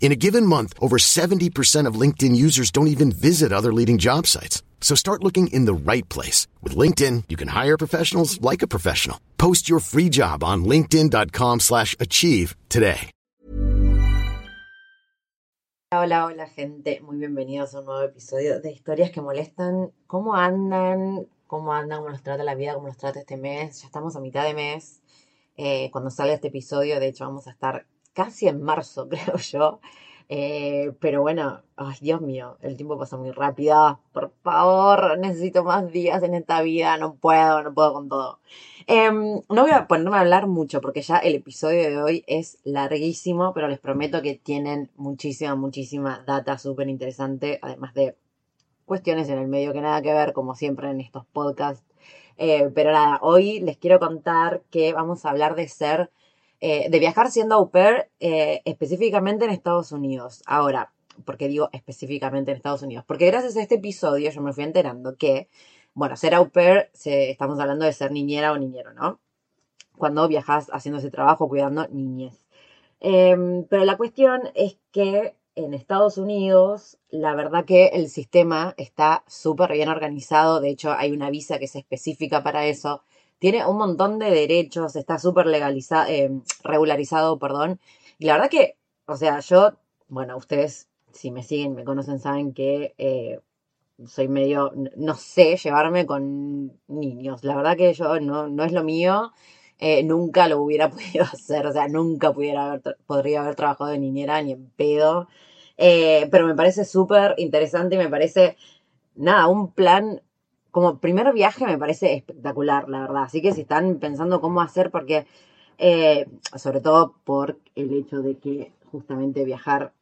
In a given month, over 70% of LinkedIn users don't even visit other leading job sites. So start looking in the right place. With LinkedIn, you can hire professionals like a professional. Post your free job on linkedin.com slash achieve today. Hola, hola gente, muy bienvenidos a un nuevo episodio de Historias que Molestan. ¿Cómo andan? ¿Cómo andan? ¿Cómo nos trata la vida? ¿Cómo nos trata este mes? Ya estamos a mitad de mes. Eh, cuando salga este episodio, de hecho, vamos a estar casi en marzo, creo yo. Eh, pero bueno, ay Dios mío, el tiempo pasa muy rápido. Por favor, necesito más días en esta vida. No puedo, no puedo con todo. Em, no voy a ponerme a hablar mucho porque ya el episodio de hoy es larguísimo, pero les prometo que tienen muchísima, muchísima data súper interesante, además de cuestiones en el medio que nada que ver, como siempre en estos podcasts. Eh, pero nada, hoy les quiero contar que vamos a hablar de ser eh, de viajar siendo au pair eh, específicamente en Estados Unidos. Ahora, ¿por qué digo específicamente en Estados Unidos? Porque gracias a este episodio yo me fui enterando que, bueno, ser au pair, estamos hablando de ser niñera o niñero, ¿no? Cuando viajas haciendo ese trabajo cuidando niñez. Em, pero la cuestión es que en Estados Unidos, la verdad que el sistema está súper bien organizado. De hecho, hay una visa que es específica para eso tiene un montón de derechos, está súper legalizado, eh, regularizado, perdón. Y la verdad que, o sea, yo, bueno, ustedes, si me siguen, me conocen, saben que eh, soy medio, no sé llevarme con niños. La verdad que yo no, no es lo mío. Eh, nunca lo hubiera podido hacer, o sea, nunca pudiera podría haber trabajado de niñera ni en pedo. pero me parece súper interesante y me parece, nada, un plan como primer viaje me parece espectacular, la verdad. Así que si están pensando cómo hacer, porque eh, sobre todo por el hecho de que justamente viajar,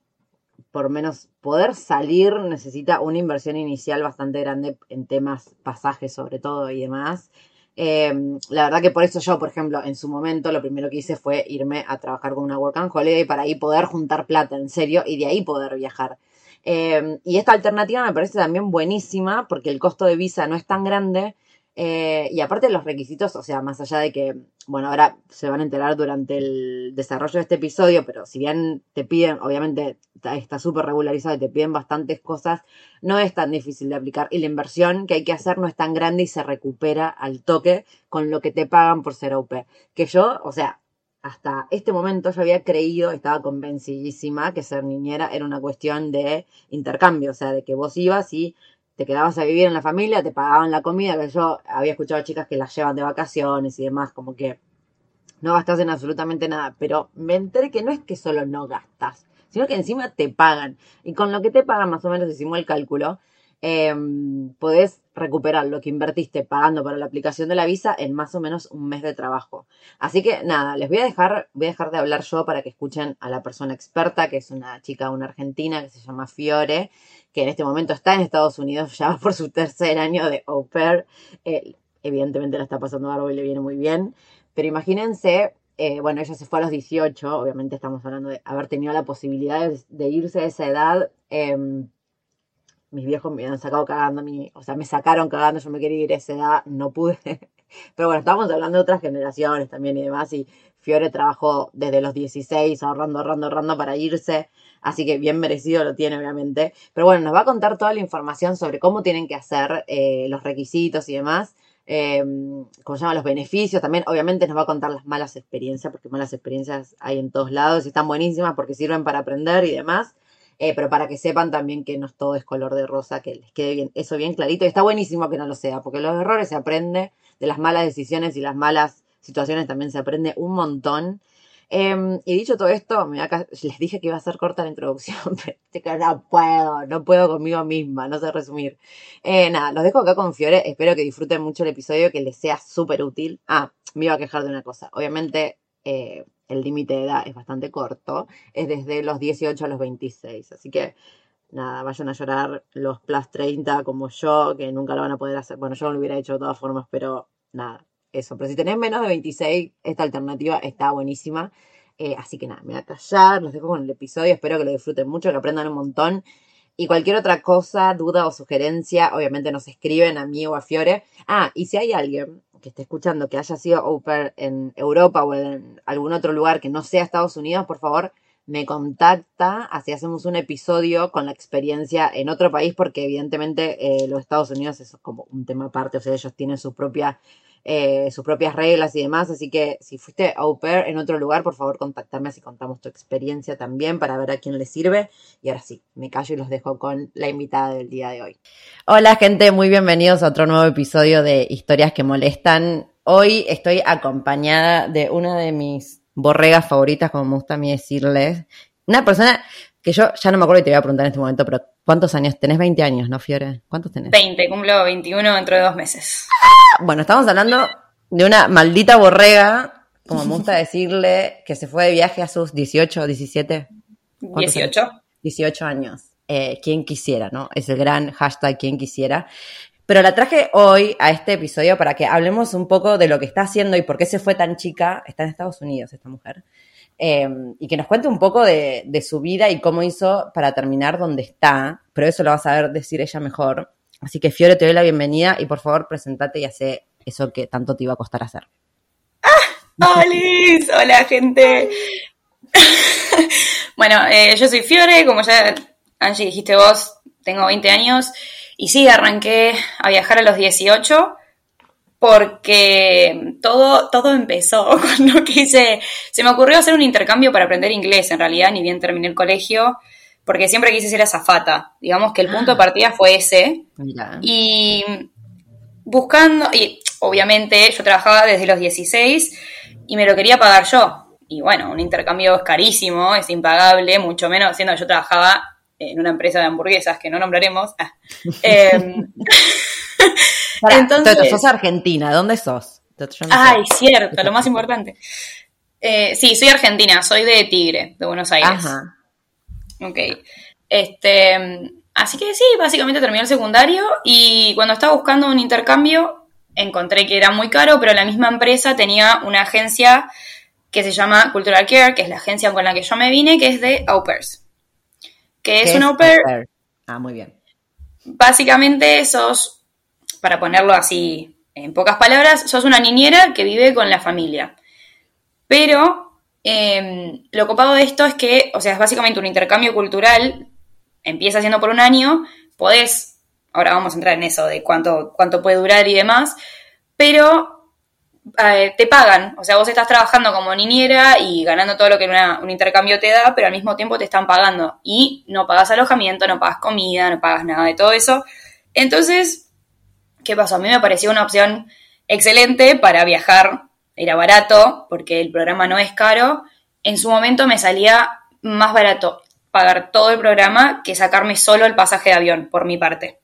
por menos poder salir, necesita una inversión inicial bastante grande en temas pasajes sobre todo y demás. Em, la verdad que por eso yo, por ejemplo, en su momento lo primero que hice fue irme a trabajar con una Work and Holiday para ahí poder juntar plata en serio y de ahí poder viajar. Em, y esta alternativa me parece también buenísima porque el costo de visa no es tan grande. Eh, y aparte los requisitos, o sea, más allá de que, bueno, ahora se van a enterar durante el desarrollo de este episodio, pero si bien te piden, obviamente está súper regularizado y te piden bastantes cosas, no es tan difícil de aplicar y la inversión que hay que hacer no es tan grande y se recupera al toque con lo que te pagan por ser OP. Que yo, o sea, hasta este momento yo había creído, estaba convencidísima que ser niñera era una cuestión de intercambio, o sea, de que vos ibas y te quedabas a vivir en la familia, te pagaban la comida, yo había escuchado a chicas que las llevan de vacaciones y demás, como que no gastas en absolutamente nada, pero me enteré que no es que solo no gastas, sino que encima te pagan. Y con lo que te pagan, más o menos hicimos el cálculo, eh, podés recuperar lo que invertiste pagando para la aplicación de la visa en más o menos un mes de trabajo. Así que nada, les voy a dejar, voy a dejar de hablar yo para que escuchen a la persona experta, que es una chica, una argentina que se llama Fiore, que en este momento está en Estados Unidos, ya va por su tercer año de au pair. Evidentemente la está pasando algo y le viene muy bien. Pero imagínense, eh, bueno, ella se fue a los 18, obviamente estamos hablando de haber tenido la posibilidad de, irse a esa edad. Em, mis viejos me han sacado cagando, mi, o sea, me sacaron cagando, yo me quería ir a esa edad, no pude. Pero bueno, estamos hablando de otras generaciones también y demás, y Fiore trabajó desde los 16, ahorrando, ahorrando, ahorrando para irse, así que bien merecido lo tiene, obviamente. Pero bueno, nos va a contar toda la información sobre cómo tienen que hacer eh, los requisitos y demás. Eh, como se llama, los beneficios, también obviamente nos va a contar las malas experiencias, porque malas experiencias hay en todos lados y están buenísimas porque sirven para aprender y demás. Eh, pero para que sepan también que no todo es color de rosa, que les quede bien, eso bien clarito. Y está buenísimo que no lo sea, porque los errores se aprende, de las malas decisiones y las malas situaciones también se aprende un montón. Em, y dicho todo esto, les dije que iba a ser corta la introducción, pero no puedo, no puedo conmigo misma, no sé resumir. Eh, nada, los dejo acá con Fiore, espero que disfruten mucho el episodio, que les sea súper útil. Ah, me iba a quejar de una cosa, obviamente eh, el límite de edad es bastante corto, es desde los 18 a los 26, así que nada, vayan a llorar los plus 30 como yo, que nunca lo van a poder hacer. Bueno, yo no lo hubiera hecho de todas formas, pero nada, eso. Pero si tenés menos de 26, esta alternativa está buenísima. Eh, así que nada, me voy a callar, los dejo con el episodio, espero que lo disfruten mucho, que aprendan un montón. Y cualquier otra cosa, duda o sugerencia, obviamente nos escriben a mí o a Fiore. Ah, y si hay alguien que esté escuchando que haya sido au en Europa o en algún otro lugar que no sea Estados Unidos, por favor, me contacta, así hacemos un episodio con la experiencia en otro país, porque evidentemente eh, los Estados Unidos es como un tema aparte, o sea, ellos tienen su propia eh, sus propias reglas y demás. Así que si fuiste au pair en otro lugar, por favor contactarme así contamos tu experiencia también para ver a quién le sirve. Y ahora sí, me callo y los dejo con la invitada del día de hoy. Hola gente, muy bienvenidos a otro nuevo episodio de Historias que Molestan. Hoy estoy acompañada de una de mis borregas favoritas, como me gusta a mí decirles. Una persona que yo ya no me acuerdo y te voy a preguntar en este momento, pero ¿cuántos años? Tenés 20 años, ¿no, Fiore? ¿Cuántos tenés? 20, cumplo 21 dentro de dos meses. Bueno, estamos hablando de una maldita borrega, como me gusta decirle, que se fue de viaje a sus 18 o 17. 18. 18 años. Eh, quien quisiera, ¿no? Es el gran hashtag quien quisiera. Pero la traje hoy a este episodio para que hablemos un poco de lo que está haciendo y por qué se fue tan chica. Está en Estados Unidos esta mujer. Eh, y que nos cuente un poco de, su vida y cómo hizo para terminar donde está. Pero eso lo va a saber decir ella mejor. Así que Fiore, te doy la bienvenida y por favor presentate y hace eso que tanto te iba a costar hacer. ¡Ah! Hola, gente. bueno, eh, yo soy Fiore, como ya Angie dijiste vos, tengo 20 años y sí, arranqué a viajar a los 18 porque todo, todo empezó cuando quise, se me ocurrió hacer un intercambio para aprender inglés, en realidad, ni bien terminé el colegio, porque siempre quise ser azafata. Digamos que el punto de ah. partida fue ese. Y buscando, y obviamente yo trabajaba desde los 16 y me lo quería pagar yo. Y bueno, un intercambio es carísimo, es impagable, mucho menos siendo que yo trabajaba en una empresa de hamburguesas que no nombraremos. Ah. Em, entonces, sos argentina, ¿dónde sos? Ay, cierto, lo más importante. Eh, sí, soy argentina, soy de Tigre, de Buenos Aires. Ajá. Ok. Este, así que sí, básicamente terminé el secundario y cuando estaba buscando un intercambio encontré que era muy caro, pero la misma empresa tenía una agencia que se llama Cultural Care, que es la agencia con la que yo me vine, que es de au pairs. Que es un au pair. Ah, muy bien. Básicamente sos, para ponerlo así en pocas palabras, sos una niñera que vive con la familia. Pero Em, lo copado de esto es que, o sea, es básicamente un intercambio cultural, empieza siendo por un año, podés, ahora vamos a entrar en eso de cuánto, cuánto puede durar y demás, pero eh, te pagan, o sea, vos estás trabajando como niñera y ganando todo lo que un intercambio te da, pero al mismo tiempo te están pagando y no pagas alojamiento, no pagas comida, no pagas nada de todo eso. Entonces, ¿qué pasó? A mí me pareció una opción excelente para viajar era barato, porque el programa no es caro, en su momento me salía más barato pagar todo el programa que sacarme solo el pasaje de avión, por mi parte.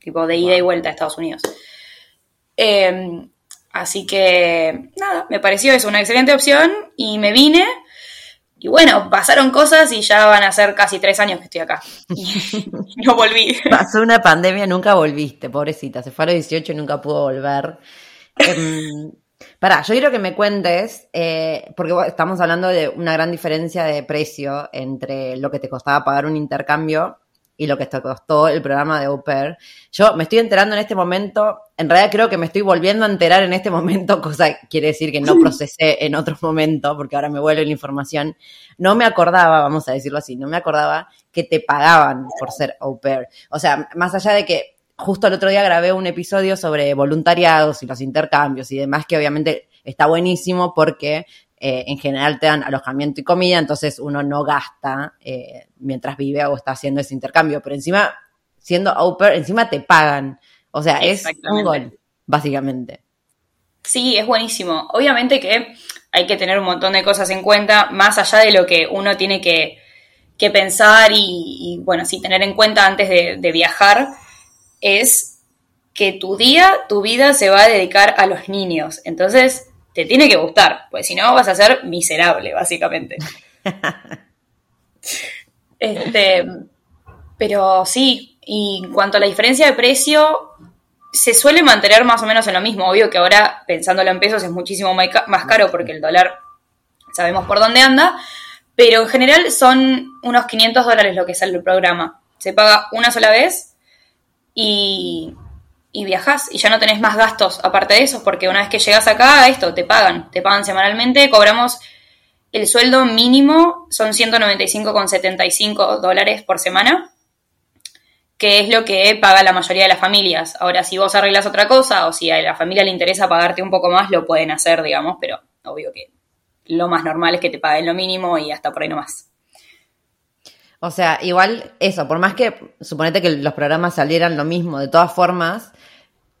Tipo, de ida y vuelta a Estados Unidos. Em, así que, nada, me pareció eso una excelente opción y me vine. Y bueno, pasaron cosas y ya van a ser casi tres años que estoy acá. Y no volví. Pasó una pandemia, nunca volviste, pobrecita. Se fue a los 18 y nunca pudo volver. Em, Pará, yo quiero que me cuentes, eh, porque estamos hablando de una gran diferencia de precio entre lo que te costaba pagar un intercambio y lo que te costó el programa de Au Yo me estoy enterando en este momento, en realidad creo que me estoy volviendo a enterar en este momento, cosa que quiere decir que no procesé en otro momento, porque ahora me vuelve la información. No me acordaba, vamos a decirlo así, no me acordaba que te pagaban por ser au pair. O sea, más allá de que justo el otro día grabé un episodio sobre voluntariados y los intercambios y demás, que obviamente está buenísimo porque eh, en general te dan alojamiento y comida, entonces uno no gasta eh, mientras vive o está haciendo ese intercambio, pero encima, siendo au pair, encima te pagan. O sea, es un gol, básicamente. Sí, es buenísimo. Obviamente que hay que tener un montón de cosas en cuenta, más allá de lo que uno tiene que, pensar y, bueno, sí, tener en cuenta antes de, de viajar, es que tu día, tu vida se va a dedicar a los niños. Entonces, te tiene que gustar, pues si no vas a ser miserable, básicamente. este, pero sí, y en cuanto a la diferencia de precio, se suele mantener más o menos en lo mismo. Obvio que ahora, pensándolo en pesos, es muchísimo más caro porque el dólar sabemos por dónde anda, pero en general son unos 500 dólares lo que sale el programa. Se paga una sola vez y, y viajas y ya no tenés más gastos aparte de eso, porque una vez que llegas acá, esto, te pagan, te pagan semanalmente, cobramos el sueldo mínimo, son 195,75 dólares por semana que es lo que paga la mayoría de las familias. Ahora, si vos arreglas otra cosa o si a la familia le interesa pagarte un poco más, lo pueden hacer, digamos, pero obvio que lo más normal es que te paguen lo mínimo y hasta por ahí nomás. O sea, igual eso, por más que suponete que los programas salieran lo mismo, de todas formas,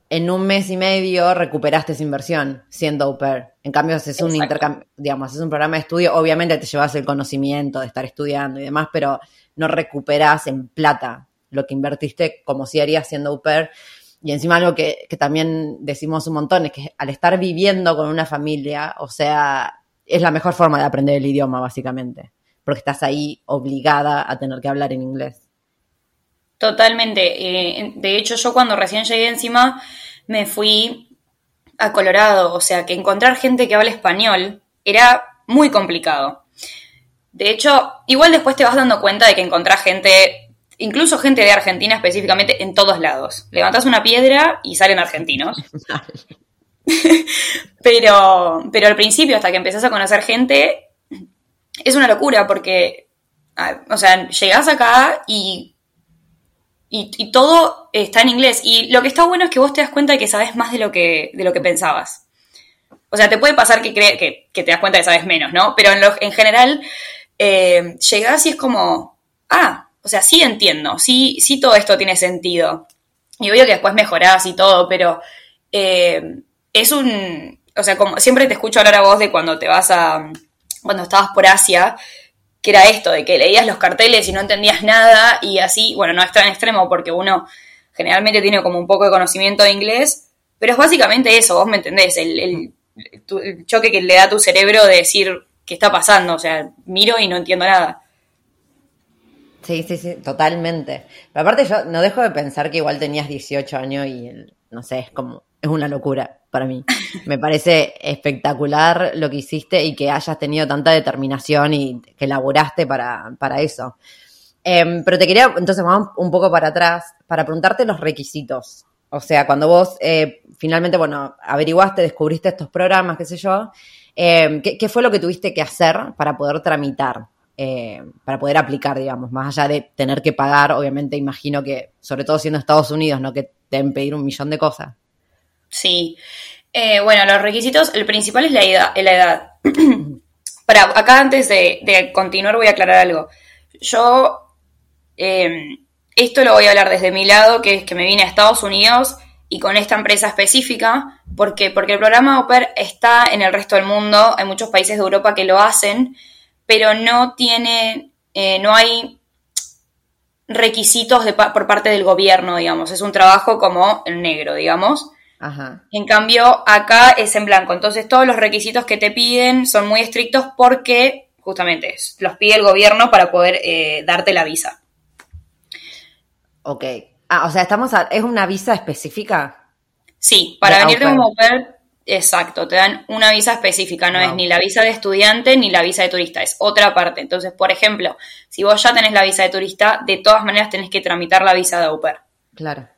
en un mes y medio recuperaste esa inversión siendo au pair. En cambio, es un intercambio, digamos, es un programa de estudio, obviamente te llevas el conocimiento de estar estudiando y demás, pero no recuperas en plata lo que invertiste como si harías siendo au pair. Y encima algo que, también decimos un montón es que al estar viviendo con una familia, o sea, es la mejor forma de aprender el idioma, básicamente, porque estás ahí obligada a tener que hablar en inglés. Totalmente. Eh, de hecho, yo cuando recién llegué encima me fui a Colorado, o sea, que encontrar gente que habla español era muy complicado. De hecho, igual después te vas dando cuenta de que encontrar gente incluso gente de Argentina específicamente, en todos lados. Levantas una piedra y salen argentinos. pero, pero al principio, hasta que empezás a conocer gente, es una locura porque, o sea, llegás acá y, y, todo está en inglés. Y lo que está bueno es que vos te das cuenta de que sabes más de lo que, de lo que pensabas. O sea, te puede pasar que, que, que te das cuenta de que sabes menos, ¿no? Pero en, lo, en general, eh, llegás y es como, ah, o sea, sí entiendo, sí, sí todo esto tiene sentido. Y obvio que después mejorás y todo, pero eh, es un, o sea, como siempre te escucho hablar a vos de cuando te vas a, cuando estabas por Asia, que era esto, de que leías los carteles y no entendías nada y así, bueno, no es tan extremo porque uno generalmente tiene como un poco de conocimiento de inglés, pero es básicamente eso, vos me entendés, el, el, el choque que le da a tu cerebro de decir qué está pasando, o sea, miro y no entiendo nada. Sí, sí, sí, totalmente. Pero aparte yo no dejo de pensar que igual tenías 18 años y no sé, es como, es una locura para mí. Me parece espectacular lo que hiciste y que hayas tenido tanta determinación y que laburaste para, para eso. Em, pero te quería, entonces vamos un poco para atrás, para preguntarte los requisitos. O sea, cuando vos eh, finalmente, bueno, averiguaste, descubriste estos programas, qué sé yo, em, ¿qué, ¿qué fue lo que tuviste que hacer para poder tramitar? Eh, para poder aplicar, digamos, más allá de tener que pagar, obviamente imagino que, sobre todo siendo Estados Unidos, ¿no? Que deben pedir un millón de cosas. Sí. Eh, bueno, los requisitos, el principal es la edad. La edad. para, acá antes de, continuar voy a aclarar algo. Yo, em, esto lo voy a hablar desde mi lado, que es que me vine a Estados Unidos y con esta empresa específica, porque, porque el programa OPER está en el resto del mundo, hay muchos países de Europa que lo hacen, pero no tiene, eh, no hay requisitos de, por parte del gobierno, digamos. Es un trabajo como en negro, digamos. Ajá. En cambio, acá es en blanco. Entonces, todos los requisitos que te piden son muy estrictos porque, justamente, los pide el gobierno para poder eh, darte la visa. Ok. Ah, o sea, estamos ¿es una visa específica? Sí, para venir de un Exacto, te dan una visa específica, no es ni la visa de estudiante ni la visa de turista, es otra parte. Entonces, por ejemplo, si vos ya tenés la visa de turista, de todas maneras tenés que tramitar la visa de au pair. Claro.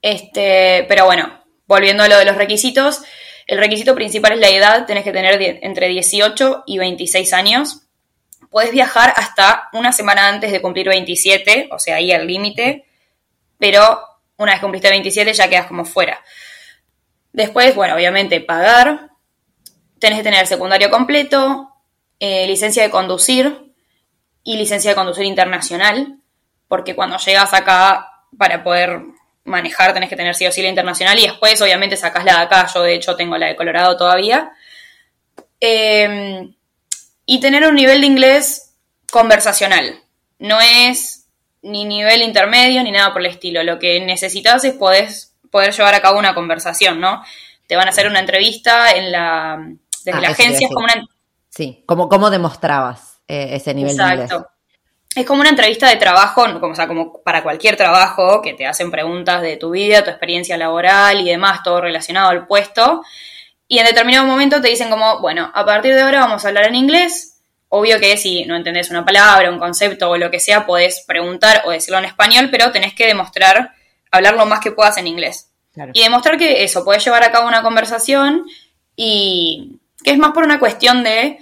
Este, pero bueno, volviendo a lo de los requisitos, el requisito principal es la edad, tenés que tener entre 18 y 26 años. Puedes viajar hasta una semana antes de cumplir 27, o sea, ahí al límite, pero una vez cumpliste 27 ya quedas como fuera. Después, bueno, obviamente pagar, tenés que tener secundario completo, eh, licencia de conducir y licencia de conducir internacional, porque cuando llegas acá para poder manejar, tenés que tener sí o sí la internacional y después obviamente sacás la de acá, yo de hecho tengo la de Colorado todavía. Eh, y tener un nivel de inglés conversacional. No es ni nivel intermedio ni nada por el estilo. Lo que necesitas es poder, poder llevar a cabo una conversación, ¿no? Te van a hacer una entrevista en la, desde Ah, la agencia, es como una Sí, ¿cómo, cómo demostrabas eh, ese nivel de inglés? Exacto. Es como una entrevista de trabajo, como, o sea, como para cualquier trabajo, que te hacen preguntas de tu vida, tu experiencia laboral y demás, todo relacionado al puesto. Y en determinado momento te dicen como, bueno, a partir de ahora vamos a hablar en inglés. Obvio que si no entendés una palabra, un concepto o lo que sea, podés preguntar o decirlo en español, pero tenés que demostrar, hablar lo más que puedas en inglés. Claro. Y demostrar que eso, puedes llevar a cabo una conversación y que es más por una cuestión de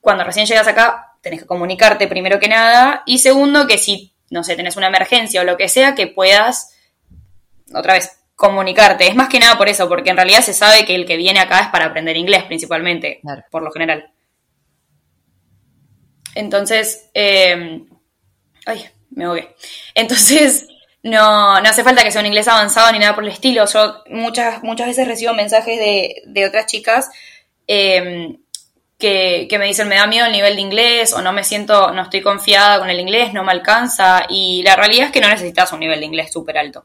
cuando recién llegas acá, tenés que comunicarte primero que nada. Y segundo, que si, no sé, tenés una emergencia o lo que sea, que puedas, otra vez, comunicarte. Es más que nada por eso, porque en realidad se sabe que el que viene acá es para aprender inglés principalmente, Claro. por lo general. Entonces, eh, ay, me ahogué. Entonces, no, no hace falta que sea un inglés avanzado ni nada por el estilo. Yo muchas, muchas veces recibo mensajes de, de otras chicas eh, que, que me dicen me da miedo el nivel de inglés o no me siento, no estoy confiada con el inglés, no me alcanza. Y la realidad es que no necesitas un nivel de inglés súper alto.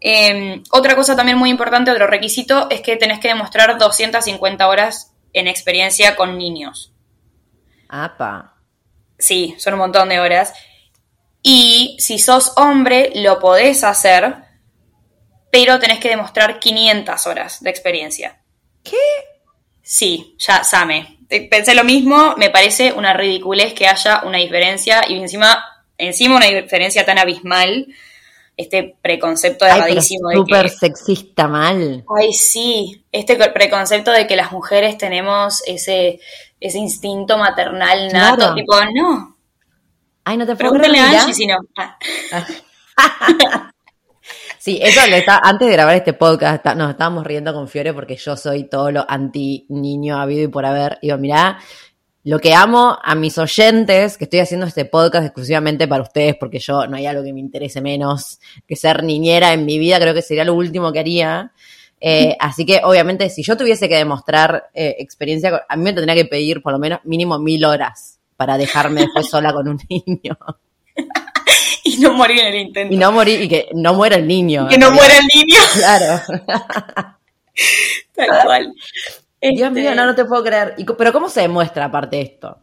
Eh, otra cosa también muy importante, otro requisito, es que tenés que demostrar 250 horas en experiencia con niños. Apa. Sí, son un montón de horas. Y si sos hombre, lo podés hacer, pero tenés que demostrar 500 horas de experiencia. ¿Qué? Sí, ya, Same. Eh, Pensé lo mismo, me parece una ridiculez que haya una diferencia y encima, encima una diferencia tan abismal, este preconcepto erradísimo de súper sexista mal. Ay, sí, este co- preconcepto de que las mujeres tenemos ese, ese instinto maternal nato, Claro. tipo, no, Ay, no te puedo pregúntale creer, a. Angie si no. Sí, eso lo está, antes de grabar este podcast, está- nos estábamos riendo con Fiore porque yo soy todo lo anti niño habido y por haber. Digo, mirá, lo que amo a mis oyentes, que estoy haciendo este podcast exclusivamente para ustedes, porque yo no hay algo que me interese menos que ser niñera en mi vida, creo que sería lo último que haría. Eh, así que, obviamente, si yo tuviese que demostrar eh, experiencia, a mí me tendría que pedir por lo menos mínimo mil horas para dejarme después sola con un niño. Y no morir en el intento. Y no morir, y que no muera el niño. que no realidad. muera el niño, Claro. tal cual. Dios Este, mío, no, no te puedo creer. Y pero ¿cómo se demuestra aparte esto?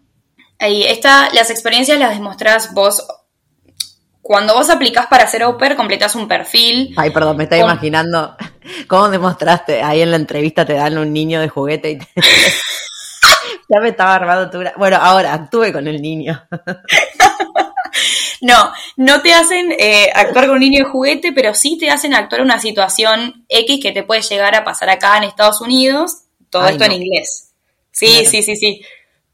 Ahí está, las experiencias las demostrás vos. Cuando vos aplicás para ser au pair, completás un perfil. Ay, perdón, me está ¿Cómo? imaginando cómo demostraste. Ahí en la entrevista te dan un niño de juguete y te... ya me estaba armando tu... Bueno, ahora actúe con el niño. No, no te hacen eh, actuar con un niño de juguete, pero sí te hacen actuar una situación X que te puede llegar a pasar acá en Estados Unidos, todo Ay, esto no. en inglés. Sí, Claro. sí, sí, sí.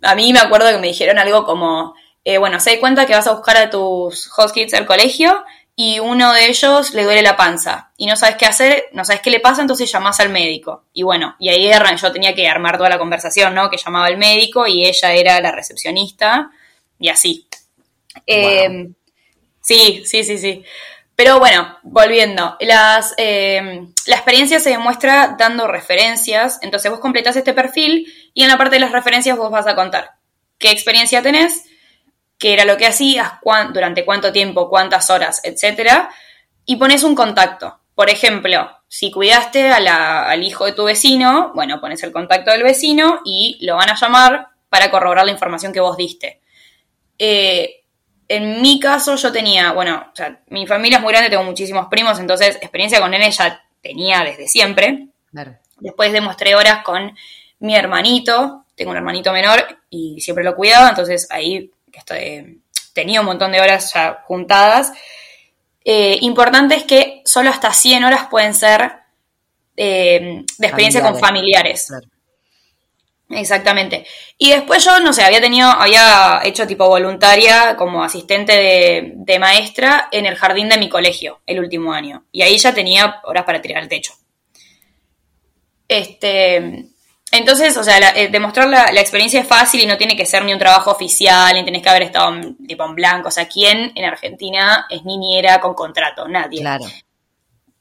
A mí me acuerdo que me dijeron algo como, eh, bueno, se da cuenta que vas a buscar a tus host kids al colegio y uno de ellos le duele la panza y no sabes qué hacer, no sabes qué le pasa, entonces llamás al médico. Y bueno, y ahí yo tenía que armar toda la conversación, ¿no? Que llamaba al médico y ella era la recepcionista y así. Eh, sí, sí, sí, sí. Pero bueno, volviendo, las, eh, la experiencia se demuestra dando referencias, entonces vos completás este perfil y en la parte de las referencias vos vas a contar qué experiencia tenés, qué era lo que hacías, cuán- durante cuánto tiempo, cuántas horas, etcétera, y pones un contacto. Por ejemplo, si cuidaste a la- al hijo de tu vecino, bueno, pones el contacto del vecino y lo van a llamar para corroborar la información que vos diste. Eh, en mi caso yo tenía, bueno, o sea, mi familia es muy grande, tengo muchísimos primos, entonces experiencia con nene ya tenía desde siempre. Claro. Después demostré horas con mi hermanito, tengo un hermanito menor y siempre lo cuidaba, entonces ahí estoy, tenía un montón de horas ya juntadas. Eh, importante es que solo hasta 100 horas pueden ser eh, de experiencia con familiares. Claro. Exactamente. Y después yo, no sé, había tenido, había hecho tipo voluntaria como asistente de, de maestra en el jardín de mi colegio el último año. Y ahí ya tenía horas para tirar el techo. Este, entonces, o sea, la- eh, demostrar la, la experiencia es fácil y no tiene que ser ni un trabajo oficial, ni tenés que haber estado en, tipo en blanco. O sea, ¿quién en Argentina es niñera con contrato? Nadie. Claro.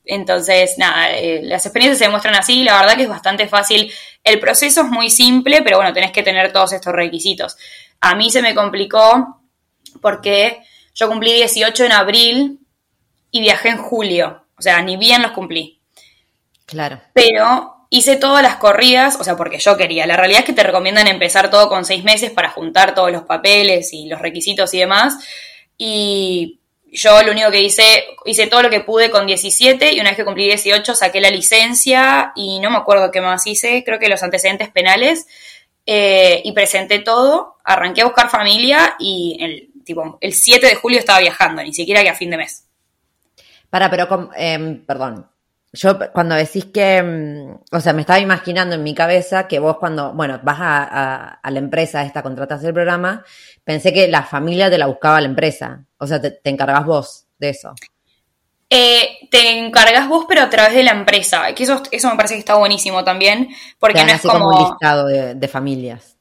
Entonces, nada, eh, las experiencias se demuestran así, la verdad que es bastante fácil. El proceso es muy simple, pero bueno, tenés que tener todos estos requisitos. A mí se me complicó porque yo cumplí 18 en abril y viajé en julio. O sea, ni bien los cumplí. Claro. Pero hice todas las corridas, o sea, porque yo quería. La realidad es que te recomiendan empezar todo con seis meses para juntar todos los papeles y los requisitos y demás. Y yo lo único que hice, hice todo lo que pude con 17 y una vez que cumplí 18 saqué la licencia y no me acuerdo qué más hice, creo que los antecedentes penales eh, y presenté todo, arranqué a buscar familia y el, tipo, el 7 de julio estaba viajando, ni siquiera que a fin de mes. Para, pero, eh, perdón, yo cuando decís que, mm, o sea, me estaba imaginando en mi cabeza que vos cuando, bueno, vas a, la empresa esta, contratas el programa, pensé que la familia te la buscaba la empresa, o sea, te, te encargas vos de eso. Eh, te encargas vos, pero a través de la empresa, que eso, eso me parece que está buenísimo también, porque no es como... un listado de, de familias.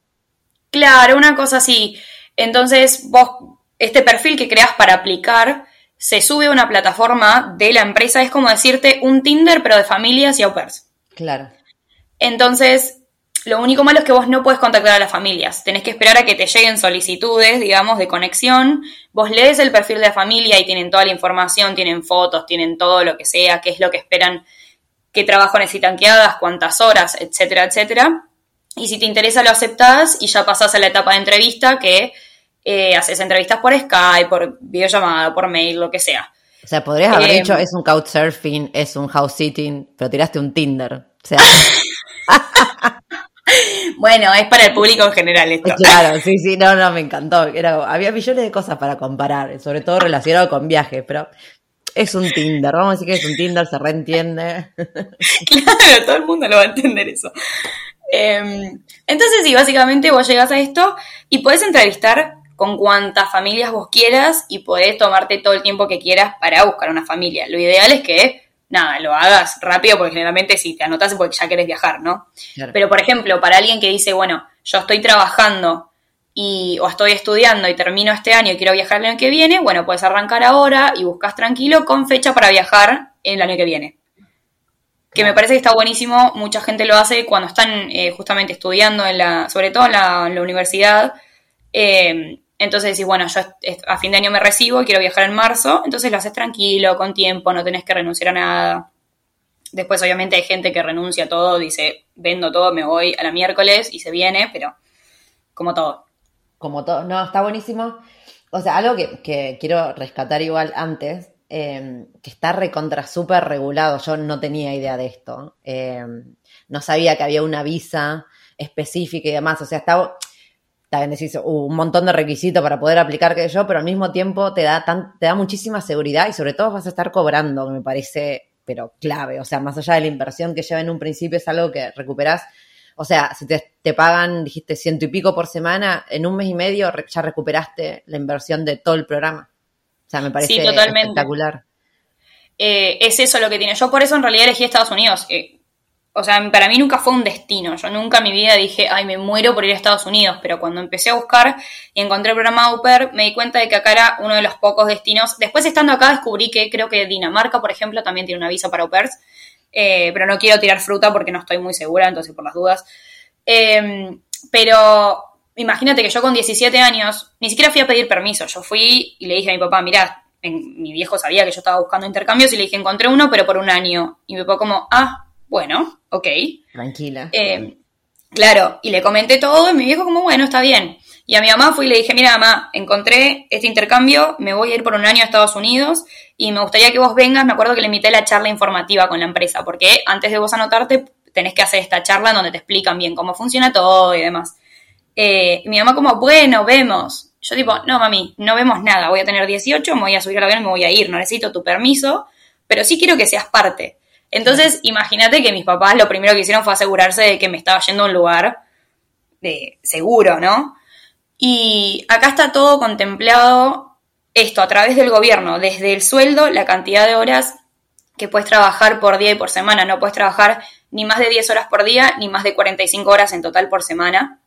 Claro, una cosa así. Entonces, vos, este perfil que creas para aplicar, se sube a una plataforma de la empresa, es como decirte un Tinder, pero de familias y au pairs. Claro. Entonces, lo único malo es que vos no puedes contactar a las familias. Tenés que esperar a que te lleguen solicitudes, digamos, de conexión. Vos lees el perfil de la familia y tienen toda la información, tienen fotos, tienen todo lo que sea, qué es lo que esperan, qué trabajo necesitan que hagas, cuántas horas, etcétera, etcétera. Y si te interesa, lo aceptás y ya pasás a la etapa de entrevista que eh, haces entrevistas por Skype, por videollamada, por mail, lo que sea. O sea, podrías haber eh, dicho, es un couchsurfing, es un house sitting, pero tiraste un Tinder. O sea. bueno, es para el público en general esto. Claro, sí, sí, no, no, me encantó. Era, había millones de cosas para comparar, sobre todo relacionado con viajes, pero es un Tinder, vamos a decir que es un Tinder, se reentiende. claro, todo el mundo lo va a entender eso. Em, entonces, sí, básicamente vos llegas a esto y puedes entrevistar con cuantas familias vos quieras y podés tomarte todo el tiempo que quieras para buscar una familia. Lo ideal es que, nada, lo hagas rápido porque generalmente si te anotas es porque ya querés viajar, ¿no? Pero, por ejemplo, para alguien que dice, bueno, yo estoy trabajando y, o estoy estudiando y termino este año y quiero viajar el año que viene, bueno, puedes arrancar ahora y buscas tranquilo con fecha para viajar el año que viene. Que me parece que está buenísimo, mucha gente lo hace cuando están eh, justamente estudiando, en la, sobre todo en la, universidad, eh, entonces decís, bueno, yo a fin de año me recibo quiero viajar en marzo, entonces lo haces tranquilo, con tiempo, no tenés que renunciar a nada. Después, obviamente, hay gente que renuncia a todo, dice, vendo todo, me voy a la miércoles y se viene, pero como todo. Como todo, no, está buenísimo. O sea, algo que, quiero rescatar igual antes, em, que está recontra súper regulado, yo no tenía idea de esto, em, no sabía que había una visa específica y demás, o sea, estaba también decís uh, un montón de requisitos para poder aplicar que yo, pero al mismo tiempo te da, tan, te da muchísima seguridad y sobre todo vas a estar cobrando, me parece, pero clave. O sea, más allá de la inversión que lleva en un principio, es algo que recuperás. O sea, si te, te pagan, dijiste, ciento y pico por semana, en un mes y medio ya recuperaste la inversión de todo el programa. O sea, me parece espectacular. Eh, es eso lo que tiene. Yo por eso en realidad elegí Estados Unidos. Eh, o sea, para mí nunca fue un destino. Yo nunca en mi vida dije, ay, me muero por ir a Estados Unidos. Pero cuando empecé a buscar y encontré el programa Au me di cuenta de que acá era uno de los pocos destinos. Después, estando acá, descubrí que creo que Dinamarca, por ejemplo, también tiene una visa para au pairs. Eh, pero no quiero tirar fruta porque no estoy muy segura, entonces por las dudas. Em, pero imagínate que yo con 17 años ni siquiera fui a pedir permiso. Yo fui y le dije a mi papá, mirá, mi viejo sabía que yo estaba buscando intercambios y le dije, encontré uno, pero por un año. Y mi papá como, ah, bueno, ok. Tranquila. Eh, claro, y le comenté todo y mi viejo como, bueno, está bien. Y a mi mamá fui y le dije, mira mamá, encontré este intercambio, me voy a ir por un año a Estados Unidos y me gustaría que vos vengas, me acuerdo que le invité la charla informativa con la empresa, porque antes de vos anotarte tenés que hacer esta charla donde te explican bien cómo funciona todo y demás. Eh, y mi mamá como, bueno, vemos. Yo tipo, no mami, no vemos nada, voy a tener 18, me voy a subir al avión y me voy a ir, no necesito tu permiso, pero sí quiero que seas parte. Entonces, imagínate que mis papás lo primero que hicieron fue asegurarse de que me estaba yendo a un lugar de seguro, ¿no? Y acá está todo contemplado esto a través del gobierno, desde el sueldo, la cantidad de horas que puedes trabajar por día y por semana. No puedes trabajar ni más de 10 horas por día, ni más de 45 horas en total por semana.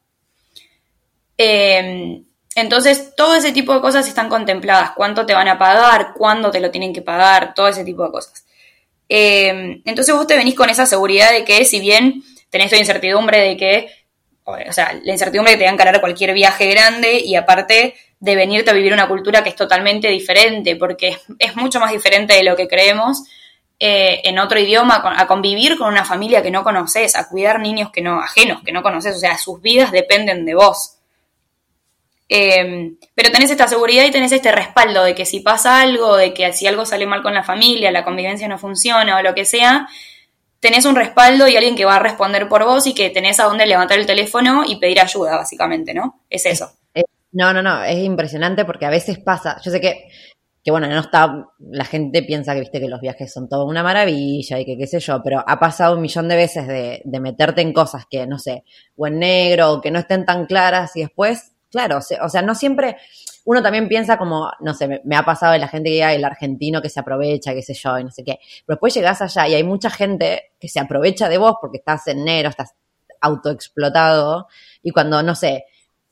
Em, entonces, todo ese tipo de cosas están contempladas. Cuánto te van a pagar, cuándo te lo tienen que pagar, todo ese tipo de cosas. Eh, entonces vos te venís con esa seguridad de que si bien tenés toda incertidumbre de que, o sea, la incertidumbre que te va a encarar cualquier viaje grande y aparte de venirte a vivir una cultura que es totalmente diferente, porque es, mucho más diferente de lo que creemos. Eh, en otro idioma, a convivir con una familia que no conoces, a cuidar niños que no, ajenos, que no conoces, o sea, sus vidas dependen de vos. Eh, pero tenés esta seguridad y tenés este respaldo de que si pasa algo, de que si algo sale mal con la familia, la convivencia no funciona o lo que sea, tenés un respaldo y alguien que va a responder por vos y que tenés a dónde levantar el teléfono y pedir ayuda, básicamente, ¿no? Es eso. No, no, no, es impresionante porque a veces pasa, yo sé que, que bueno, no está, la gente piensa que, viste, que los viajes son todo una maravilla y que qué sé yo, pero ha pasado un millón de veces de, de meterte en cosas que, no sé, o en negro, o que no estén tan claras y después, claro, o sea, no siempre, uno también piensa como, no sé, me, ha pasado de la gente que llega, el argentino que se aprovecha, qué sé yo, y no sé qué, pero después llegás allá y hay mucha gente que se aprovecha de vos porque estás en negro, estás autoexplotado, y cuando, no sé,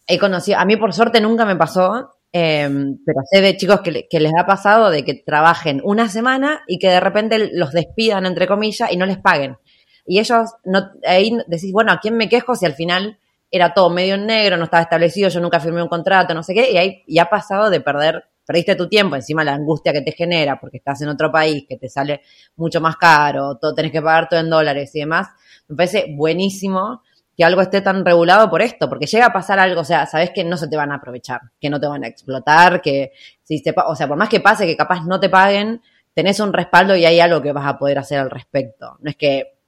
he conocido, a mí por suerte nunca me pasó, em, pero sé de chicos que, les ha pasado de que trabajen una semana y que de repente los despidan, entre comillas, y no les paguen. Y ellos, no, ahí decís, bueno, ¿a quién me quejo si al final era todo medio en negro, no estaba establecido, yo nunca firmé un contrato, no sé qué, y ahí ya ha pasado de perder, perdiste tu tiempo, encima la angustia que te genera porque estás en otro país, que te sale mucho más caro, todo tenés que pagar todo en dólares y demás, me parece buenísimo que algo esté tan regulado por esto, porque llega a pasar algo, o sea, sabes que no se te van a aprovechar, que no te van a explotar, que si te, o sea, por más que pase que capaz no te paguen, tenés un respaldo y hay algo que vas a poder hacer al respecto. No es que,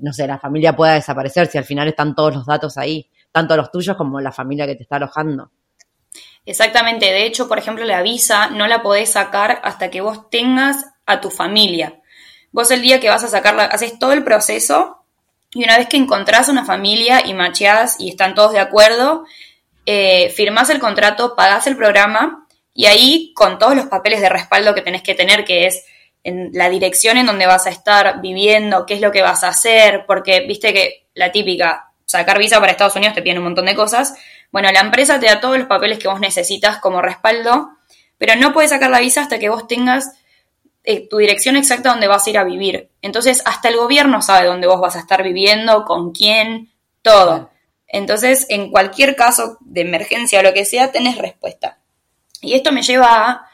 no sé, la familia pueda desaparecer si al final están todos los datos ahí, tanto los tuyos como la familia que te está alojando. Exactamente, de hecho, por ejemplo, la visa no la podés sacar hasta que vos tengas a tu familia. Vos el día que vas a sacarla, haces todo el proceso y una vez que encontrás una familia y macheás y están todos de acuerdo, eh, firmás el contrato, pagás el programa y ahí con todos los papeles de respaldo que tenés que tener, que es en la dirección en donde vas a estar viviendo, qué es lo que vas a hacer, porque viste que la típica, sacar visa para Estados Unidos te piden un montón de cosas. Bueno, la empresa te da todos los papeles que vos necesitas como respaldo, pero no puedes sacar la visa hasta que vos tengas eh, tu dirección exacta donde vas a ir a vivir. Entonces, hasta el gobierno sabe dónde vos vas a estar viviendo, con quién, todo. Entonces, en cualquier caso de emergencia o lo que sea, tenés respuesta. Y esto me lleva a,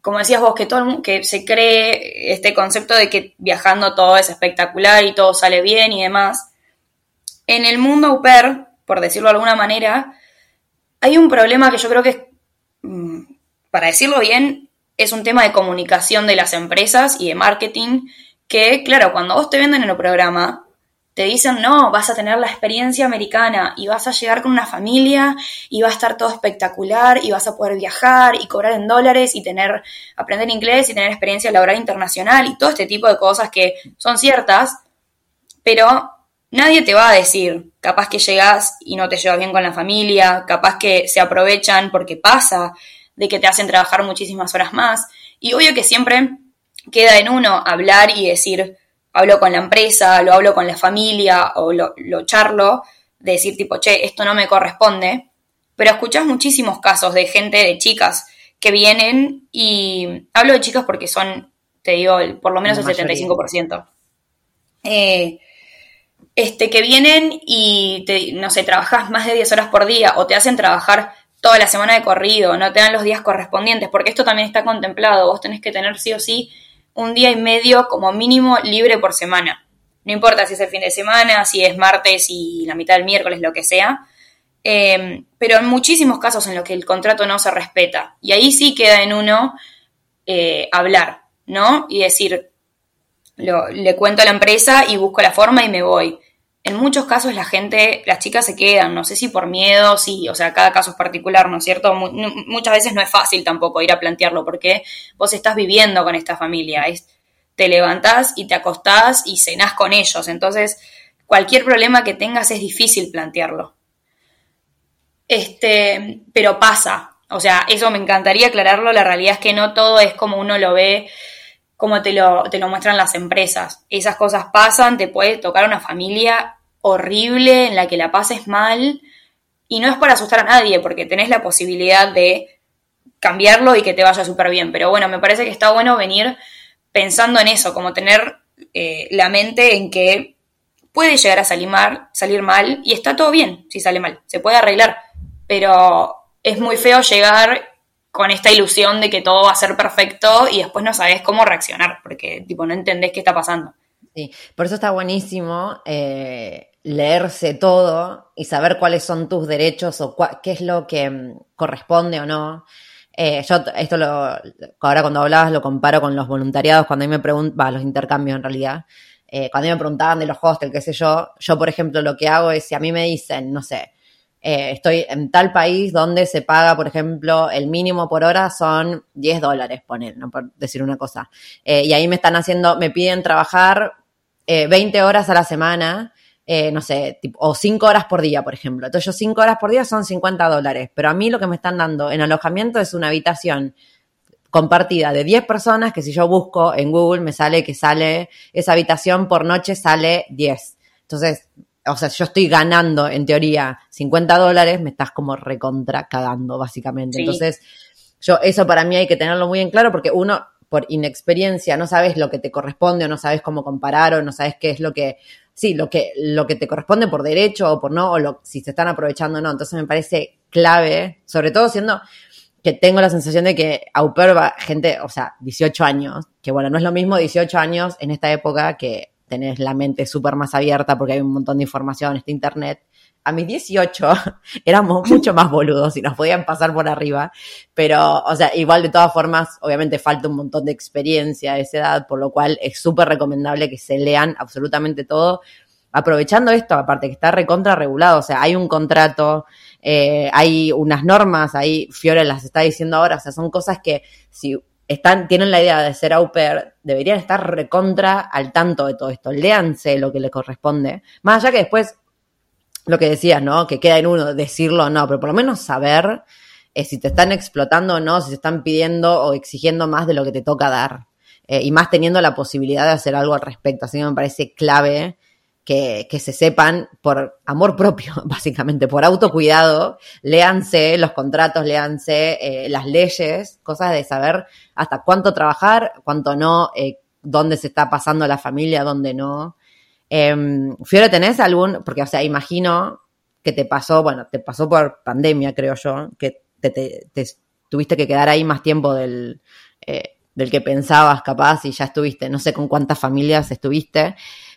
como decías vos, que todo el mundo, que se cree este concepto de que viajando todo es espectacular y todo sale bien y demás. En el mundo au por decirlo de alguna manera, hay un problema que yo creo que mm, para decirlo bien, es un tema de comunicación de las empresas y de marketing que, claro, cuando vos te venden en el programa, te dicen, no, vas a tener la experiencia americana y vas a llegar con una familia y va a estar todo espectacular y vas a poder viajar y cobrar en dólares y tener, aprender inglés y tener experiencia laboral internacional y todo este tipo de cosas que son ciertas, pero nadie te va a decir, capaz que llegas y no te llevas bien con la familia, capaz que se aprovechan porque pasa, de que te hacen trabajar muchísimas horas más. Y obvio que siempre queda en uno hablar y decir, hablo con la empresa, lo hablo con la familia o lo, charlo, de decir tipo, che, esto no me corresponde. Pero escuchás muchísimos casos de gente, de chicas, que vienen y hablo de chicas porque son, te digo, por lo menos el 75%. Eh, este, que vienen y, te, no sé, trabajas más de 10 horas por día o te hacen trabajar toda la semana de corrido, no te dan los días correspondientes, porque esto también está contemplado, vos tenés que tener sí o sí un día y medio como mínimo libre por semana. No importa si es el fin de semana, si es martes y la mitad del miércoles, lo que sea. Em, pero en muchísimos casos en los que el contrato no se respeta. Y ahí sí queda en uno eh, hablar, ¿no? Y decir, le cuento a la empresa y busco la forma y me voy en muchos casos la gente, las chicas se quedan, no sé si por miedo, sí, o sea, cada caso es particular, ¿no es cierto? muchas veces no es fácil tampoco ir a plantearlo porque vos estás viviendo con esta familia, te levantás y te acostás y cenás con ellos, entonces cualquier problema que tengas es difícil plantearlo. Este, pero pasa, o sea, eso me encantaría aclararlo, la realidad es que no todo es como uno lo ve como te lo, te lo muestran las empresas. Esas cosas pasan, te puede tocar una familia horrible, en la que la pases mal, y no es para asustar a nadie, porque tenés la posibilidad de cambiarlo y que te vaya súper bien. Pero bueno, me parece que está bueno venir pensando en eso, como tener eh, la mente en que puede llegar a salir mal, salir mal y está todo bien si sale mal, se puede arreglar, pero es muy feo llegar con esta ilusión de que todo va a ser perfecto y después no sabes cómo reaccionar, porque tipo no entendés qué está pasando. Sí, por eso está buenísimo eh, leerse todo y saber cuáles son tus derechos o qué es lo que mm, corresponde o no. Eh, yo esto lo, ahora cuando hablabas lo comparo con los voluntariados, cuando a mí me preguntan, los intercambios en realidad, eh, cuando a mí me preguntaban de los hostels, qué sé yo, yo por ejemplo lo que hago es si a mí me dicen, no sé, eh, estoy en tal país donde se paga, por ejemplo, el mínimo por hora son 10 dólares, poner, por decir una cosa. y ahí me están haciendo, me piden trabajar 20 horas a la semana eh, no sé, tipo, o cinco horas por día, por ejemplo. Entonces yo cinco horas por día son 50 dólares, pero a mí lo que me están dando en alojamiento es una habitación compartida de 10 personas que si yo busco en Google me sale que sale, esa habitación por noche sale 10. Entonces, o sea, yo estoy ganando en teoría 50 dólares, me estás como recontra cagando, básicamente. Entonces, yo, eso para mí hay que tenerlo muy en claro porque uno, por inexperiencia, no sabes lo que te corresponde o no sabes cómo comparar o no sabes qué es lo que sí, lo que, lo que te corresponde por derecho o por no, o lo, si se están aprovechando o no. Entonces me parece clave, sobre todo siendo que tengo la sensación de que au va gente, o sea, 18 años, que bueno, no es lo mismo 18 años en esta época que tenés la mente súper más abierta porque hay un montón de información, este internet, a mis 18 éramos mucho más boludos y nos podían pasar por arriba, pero, o sea, igual de todas formas, obviamente falta un montón de experiencia a esa edad, por lo cual es súper recomendable que se lean absolutamente todo, aprovechando esto, aparte que está recontra regulado, o sea, hay un contrato, eh, hay unas normas, ahí Fiore las está diciendo ahora, o sea, son cosas que si están, tienen la idea de ser au pair, deberían estar recontra al tanto de todo esto. Léanse lo que les corresponde. Más allá que después lo que decías, ¿no? Que queda en uno decirlo o no, pero por lo menos saber eh, si te están explotando o no, si te están pidiendo o exigiendo más de lo que te toca dar. Eh, y más teniendo la posibilidad de hacer algo al respecto. Así que me parece clave que, que, se sepan por amor propio, básicamente, por autocuidado, léanse los contratos, léanse eh, las leyes, cosas de saber hasta cuánto trabajar, cuánto no, dónde se está pasando la familia, dónde no. Eh, Fiore, ¿tenés algún, porque o sea, imagino que te pasó, bueno, te pasó por pandemia, creo yo, que te, tuviste que quedar ahí más tiempo del, eh, del que pensabas capaz y ya estuviste, no sé con cuántas familias estuviste,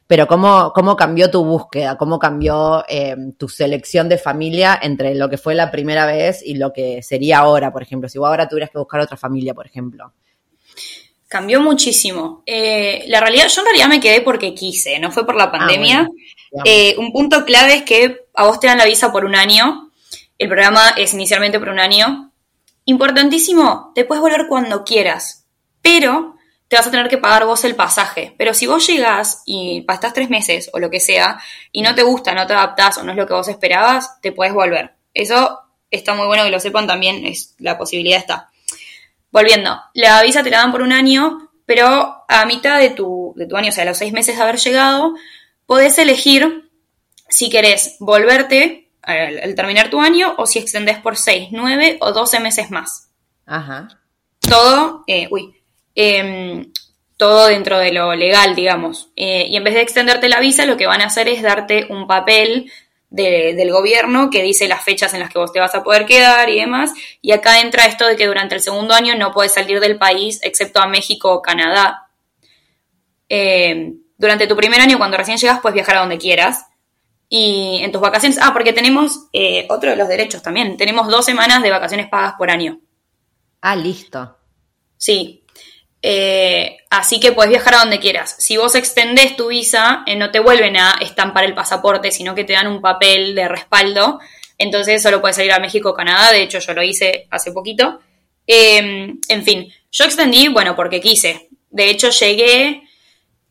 pero ¿cómo, cómo cambió tu búsqueda? ¿Cómo cambió eh, tu selección de familia entre lo que fue la primera vez y lo que sería ahora, por ejemplo? Si vos ahora tuvieras que buscar otra familia, por ejemplo. Cambió muchísimo. Eh, la realidad, yo en realidad me quedé porque quise, no fue por la ah, pandemia. Eh, un punto clave es que a vos te dan la visa por un año. El programa es inicialmente por un año. Importantísimo, te puedes volver cuando quieras, pero te vas a tener que pagar vos el pasaje. Pero si vos llegas y pasás tres meses o lo que sea y no te gusta, no te adaptás o no es lo que vos esperabas, te puedes volver. Eso está muy bueno que lo sepan también, es, la posibilidad está. Volviendo, la visa te la dan por un año, pero a mitad de tu, de tu año, o sea, a los seis meses de haber llegado, podés elegir si querés volverte al, terminar tu año o si extendés por seis, nueve o doce meses más. Ajá. Todo, eh, uy, em, todo dentro de lo legal, digamos. Eh, y en vez de extenderte la visa, lo que van a hacer es darte un papel del gobierno que dice las fechas en las que vos te vas a poder quedar y demás. Y acá entra esto de que durante el segundo año no puedes salir del país excepto a México o Canadá. Eh, durante tu primer año, cuando recién llegas, puedes viajar a donde quieras. Y en tus vacaciones, ah, porque tenemos eh, otro de los derechos también, tenemos dos semanas de vacaciones pagas por año. Ah, listo. Sí, eh, así que puedes viajar a donde quieras. Si vos extendés tu visa, eh, no te vuelven a estampar el pasaporte, sino que te dan un papel de respaldo. Entonces solo puedes salir a México o Canadá. De hecho, yo lo hice hace poquito. Em, en fin, yo extendí, bueno, porque quise. De hecho, llegué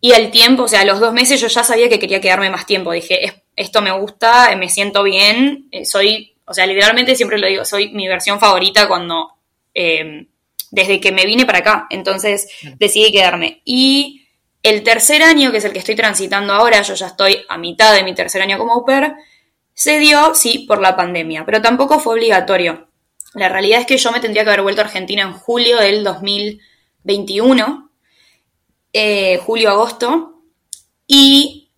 y al tiempo, o sea, a los dos meses yo ya sabía que quería quedarme más tiempo. Dije, esto me gusta, me siento bien. Eh, soy, o sea, literalmente siempre lo digo, soy mi versión favorita cuando em, desde que me vine para acá. Entonces decidí quedarme. Y el tercer año, que es el que estoy transitando ahora, yo ya estoy a mitad de mi tercer año como au pair, se dio, sí, por la pandemia, pero tampoco fue obligatorio. La realidad es que yo me tendría que haber vuelto a Argentina en julio del 2021, eh, julio-agosto, Y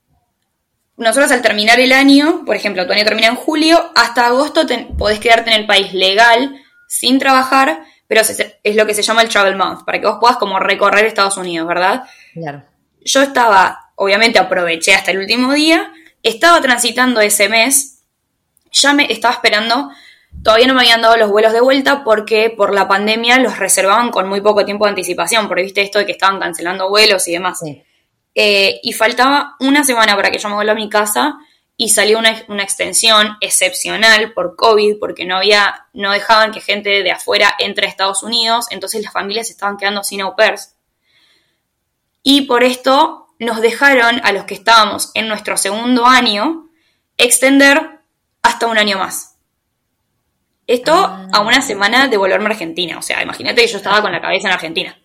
nosotros al terminar el año, por ejemplo, tu año termina en julio, hasta agosto podés quedarte en el país legal, sin trabajar, pero es lo que se llama el Travel Month, para que vos puedas como recorrer Estados Unidos, ¿verdad? Claro. Yo estaba, obviamente aproveché hasta el último día, estaba transitando ese mes, ya me estaba esperando Todavía no me habían dado los vuelos de vuelta porque por la pandemia los reservaban con muy poco tiempo de anticipación, porque viste esto de que estaban cancelando vuelos y demás. Eh, y faltaba una semana para que yo me vuelva a mi casa y salió una, una, extensión excepcional por COVID, porque no había, no dejaban que gente de afuera entre a Estados Unidos, entonces las familias estaban quedando sin au pairs. Y por esto nos dejaron a los que estábamos en nuestro segundo año extender hasta un año más. Esto a ah. una semana de volverme a Argentina. O sea, imagínate que yo estaba con la cabeza en Argentina.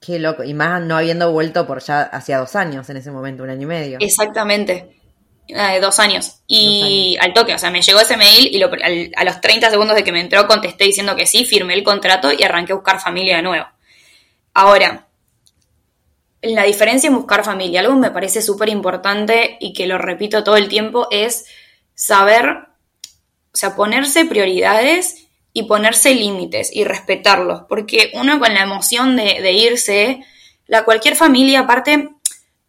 Qué loco. Y más no habiendo vuelto por ya hacía dos años en ese momento, un año y medio. Exactamente. Eh, dos años. Y al toque, o sea, me llegó ese mail y a los 30 segundos de que me entró contesté diciendo que sí, firmé el contrato y arranqué a buscar familia de nuevo. Ahora, la diferencia en buscar familia, algo me parece súper importante y que lo repito todo el tiempo, es saber o sea, ponerse prioridades y ponerse límites y respetarlos, porque uno con la emoción de, irse, la cualquier familia aparte,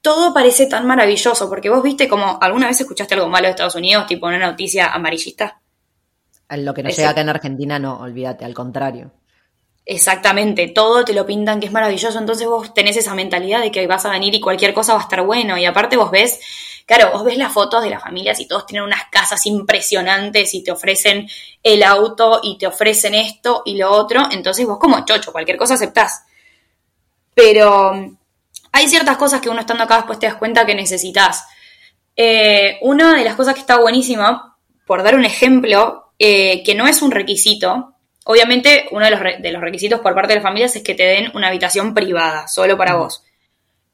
todo parece tan maravilloso, porque vos viste como alguna vez escuchaste algo malo de Estados Unidos, tipo una noticia amarillista. Lo que nos llega acá en Argentina, no, olvídate, al contrario. Exactamente, todo te lo pintan que es maravilloso, entonces vos tenés esa mentalidad de que vas a venir y cualquier cosa va a estar bueno, y aparte vos ves Claro, vos ves las fotos de las familias y todos tienen unas casas impresionantes y te ofrecen el auto y te ofrecen esto y lo otro, entonces vos como chocho, cualquier cosa aceptás. Pero hay ciertas cosas que uno estando acá después te das cuenta que necesitas. Eh, una de las cosas que está buenísima, por dar un ejemplo, eh, que no es un requisito, obviamente uno de los, de los, requisitos por parte de las familias es que te den una habitación privada, solo para vos.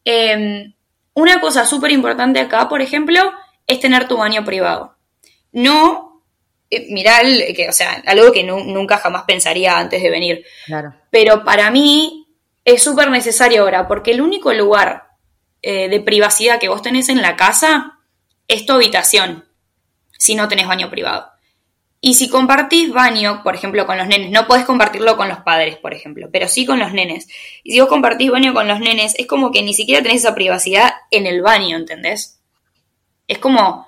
Eh, una cosa súper importante acá, por ejemplo, es tener tu baño privado. No, eh, que, o sea, algo que nunca jamás pensaría antes de venir. Claro. Pero para mí es súper necesario ahora, porque el único lugar eh, de privacidad que vos tenés en la casa es tu habitación, si no tenés baño privado. Y si compartís baño, por ejemplo, con los nenes, no podés compartirlo con los padres, por ejemplo, pero sí con los nenes. Y si vos compartís baño con los nenes, es como que ni siquiera tenés esa privacidad en el baño, ¿entendés? Es como...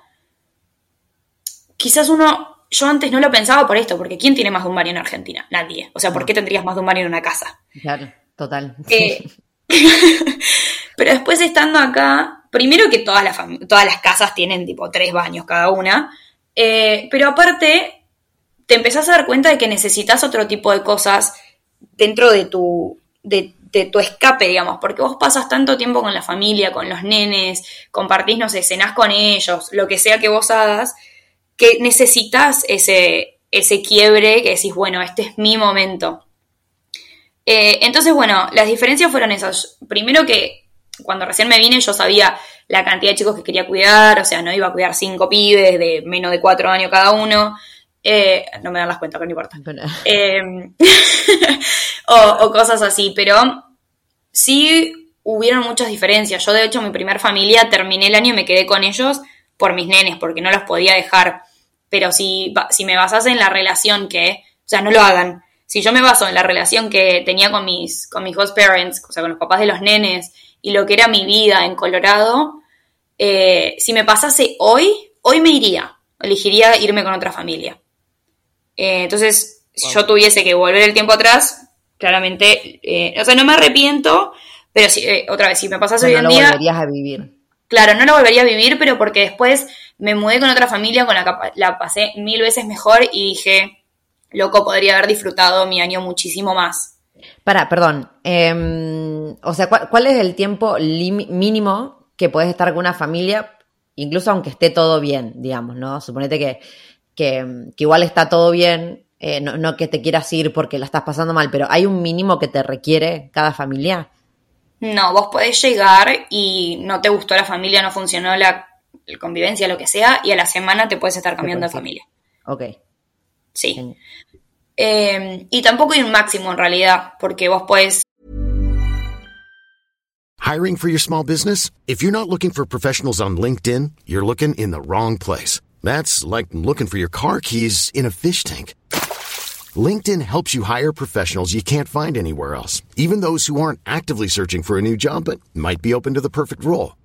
Quizás uno... Yo antes no lo pensaba por esto, porque ¿quién tiene más de un baño en Argentina? Nadie. O sea, ¿por qué tendrías más de un baño en una casa? Claro, total. Eh, pero después estando acá, primero que todas las, todas las casas tienen tipo tres baños cada una, eh, pero aparte te empezás a dar cuenta de que necesitas otro tipo de cosas dentro de tu, de, tu escape, digamos, porque vos pasas tanto tiempo con la familia, con los nenes, compartís, no sé, cenás con ellos, lo que sea que vos hagas, que necesitas ese, ese quiebre que decís, bueno, este es mi momento. Eh, entonces, bueno, las diferencias fueron esas. Primero que cuando recién me vine yo sabía la cantidad de chicos que quería cuidar, o sea, no iba a cuidar cinco pibes de menos de cuatro años cada uno. Eh, no me dan las cuentas, pero no importa. Em, o, cosas así, pero sí hubieron muchas diferencias. Yo, de hecho, mi primer familia terminé el año y me quedé con ellos por mis nenes, porque no los podía dejar. Pero si, si me basas en la relación que, o sea, no lo hagan. Si yo me baso en la relación que tenía con mis, con mis host parents, o sea, con los papás de los nenes, y lo que era mi vida en Colorado, eh, si me pasase hoy, hoy me iría. Elegiría irme con otra familia. Eh, entonces, si yo tuviese que volver el tiempo atrás, claramente, eh, o sea, no me arrepiento, pero si, eh, otra vez, si me pasase hoy en día... No volverías a vivir. Claro, no lo volvería a vivir, pero porque después me mudé con otra familia con la que la pasé mil veces mejor y dije, loco, podría haber disfrutado mi año muchísimo más. Para, perdón. Em, o sea, ¿cuál, es el tiempo mínimo que puedes estar con una familia, incluso aunque esté todo bien, digamos, ¿no? Suponete que que, igual está todo bien, eh, no, que te quieras ir porque la estás pasando mal, pero ¿hay un mínimo que te requiere cada familia? No, vos podés llegar y no te gustó la familia, no funcionó la, convivencia, lo que sea, y a la semana te puedes estar cambiando de familia. Ok. Sí. Eh, y tampoco hay un máximo en realidad, porque vos podés Hiring for your small business? If you're not looking for professionals on LinkedIn, you're looking in the wrong place. That's like looking for your car keys in a fish tank. LinkedIn helps you hire professionals you can't find anywhere else, even those who aren't actively searching for a new job but might be open to the perfect role.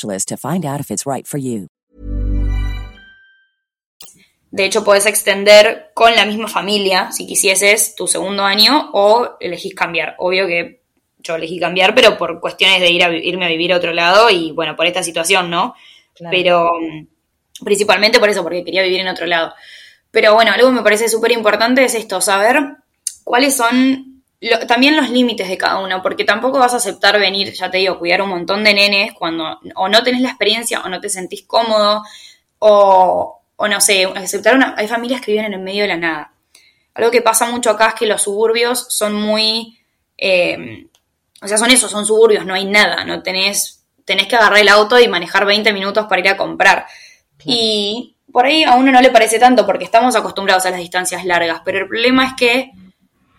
to find out if it's right for you. De hecho, puedes extender con la misma familia, si quisieses, tu segundo año o elegís cambiar. Obvio que yo elegí cambiar, pero por cuestiones de ir a, irme a vivir a otro lado y bueno, por esta situación, ¿no? Claro. Pero mm, principalmente por eso, porque quería vivir en otro lado. Pero bueno, algo que me parece súper importante es esto, saber cuáles son lo, también los límites de cada uno, porque tampoco vas a aceptar venir, ya te digo, cuidar un montón de nenes cuando o no tenés la experiencia o no te sentís cómodo o, o no sé, aceptar una... Hay familias que viven en el medio de la nada. Algo que pasa mucho acá es que los suburbios son muy... Eh, o sea, son esos, son suburbios, no hay nada, no tenés... Tenés que agarrar el auto y manejar 20 minutos para ir a comprar. Claro. Y por ahí a uno no le parece tanto porque estamos acostumbrados a las distancias largas, pero el problema es que